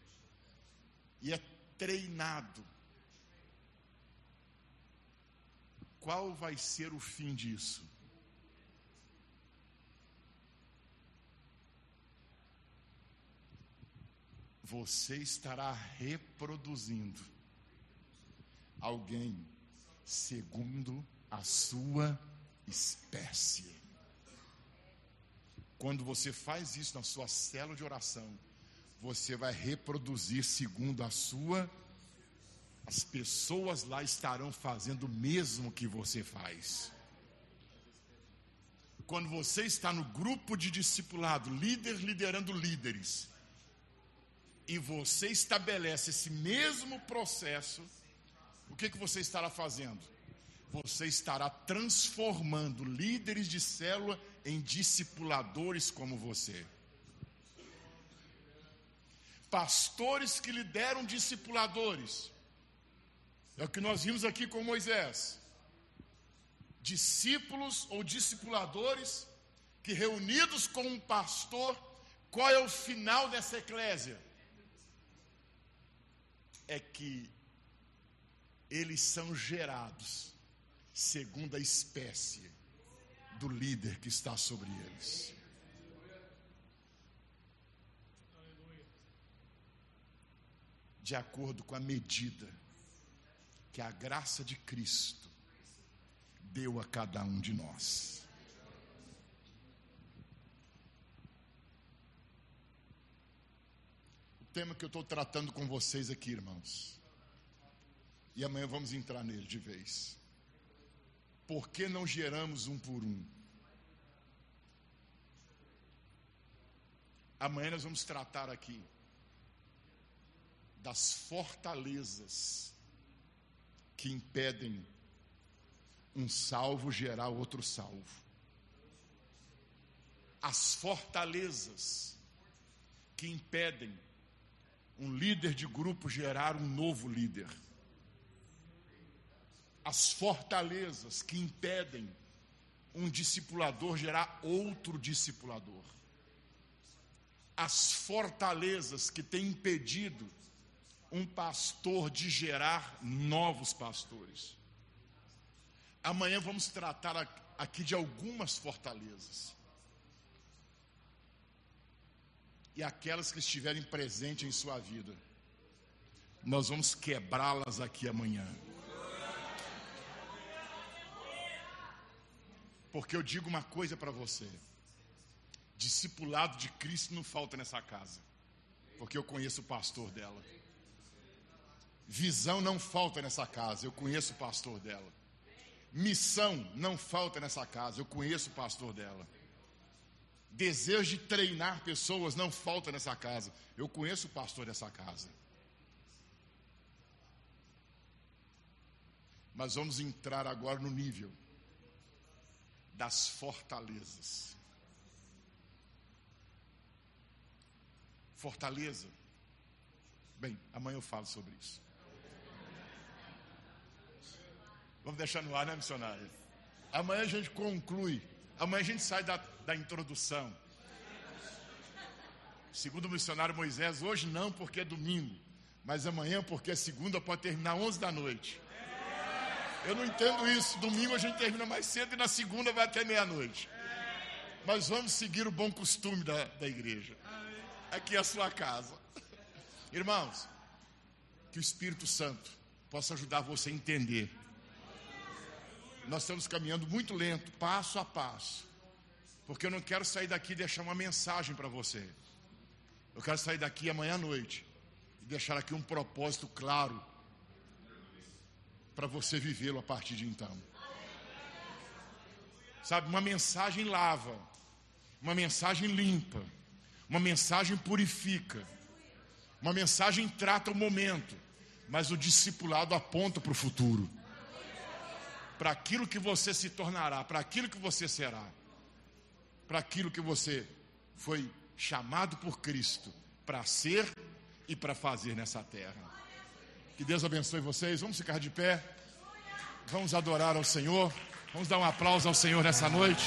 e é treinado, qual vai ser o fim disso? Você estará reproduzindo alguém segundo a sua espécie. Quando você faz isso na sua célula de oração, você vai reproduzir segundo a sua. As pessoas lá estarão fazendo o mesmo que você faz. Quando você está no grupo de discipulado, líder liderando líderes, e você estabelece esse mesmo processo, o que, que você estará fazendo? Você estará transformando líderes de célula em discipuladores como você. Pastores que lideram discipuladores. É o que nós vimos aqui com Moisés. Discípulos ou discipuladores que reunidos com um pastor, qual é o final dessa eclésia? É que eles são gerados segundo a espécie do líder que está sobre eles. De acordo com a medida que a graça de Cristo deu a cada um de nós. Tema que eu estou tratando com vocês aqui, irmãos, e amanhã vamos entrar nele de vez por que não geramos um por um? Amanhã nós vamos tratar aqui das fortalezas que impedem um salvo gerar outro salvo. As fortalezas que impedem um líder de grupo gerar um novo líder as fortalezas que impedem um discipulador gerar outro discipulador. As fortalezas que têm impedido um pastor de gerar novos pastores. Amanhã vamos tratar aqui de algumas fortalezas. E aquelas que estiverem presentes em sua vida. Nós vamos quebrá-las aqui amanhã. Porque eu digo uma coisa para você: discipulado de Cristo não falta nessa casa, porque eu conheço o pastor dela. Visão não falta nessa casa, eu conheço o pastor dela. Missão não falta nessa casa, eu conheço o pastor dela. Desejo de treinar pessoas não falta nessa casa, eu conheço o pastor dessa casa. Mas vamos entrar agora no nível das fortalezas. Fortaleza. Bem, amanhã eu falo sobre isso. Vamos deixar no ar, né, missionário? Amanhã a gente conclui. Amanhã a gente sai da, da introdução. Segundo o missionário Moisés, hoje não, porque é domingo. Mas amanhã, porque é segunda, pode terminar 11 da noite. Eu não entendo isso. Domingo a gente termina mais cedo e na segunda vai até meia-noite. Mas vamos seguir o bom costume da, da igreja. Aqui é a sua casa. Irmãos, que o Espírito Santo possa ajudar você a entender. Nós estamos caminhando muito lento, passo a passo. Porque eu não quero sair daqui e deixar uma mensagem para você. Eu quero sair daqui amanhã à noite e deixar aqui um propósito claro para você vivê-lo a partir de então. Sabe, uma mensagem lava, uma mensagem limpa, uma mensagem purifica, uma mensagem trata o momento, mas o discipulado aponta para o futuro, para aquilo que você se tornará, para aquilo que você será, para aquilo que você foi chamado por Cristo para ser e para fazer nessa terra. Que Deus abençoe vocês. Vamos ficar de pé. Vamos adorar ao Senhor. Vamos dar um aplauso ao Senhor nessa noite.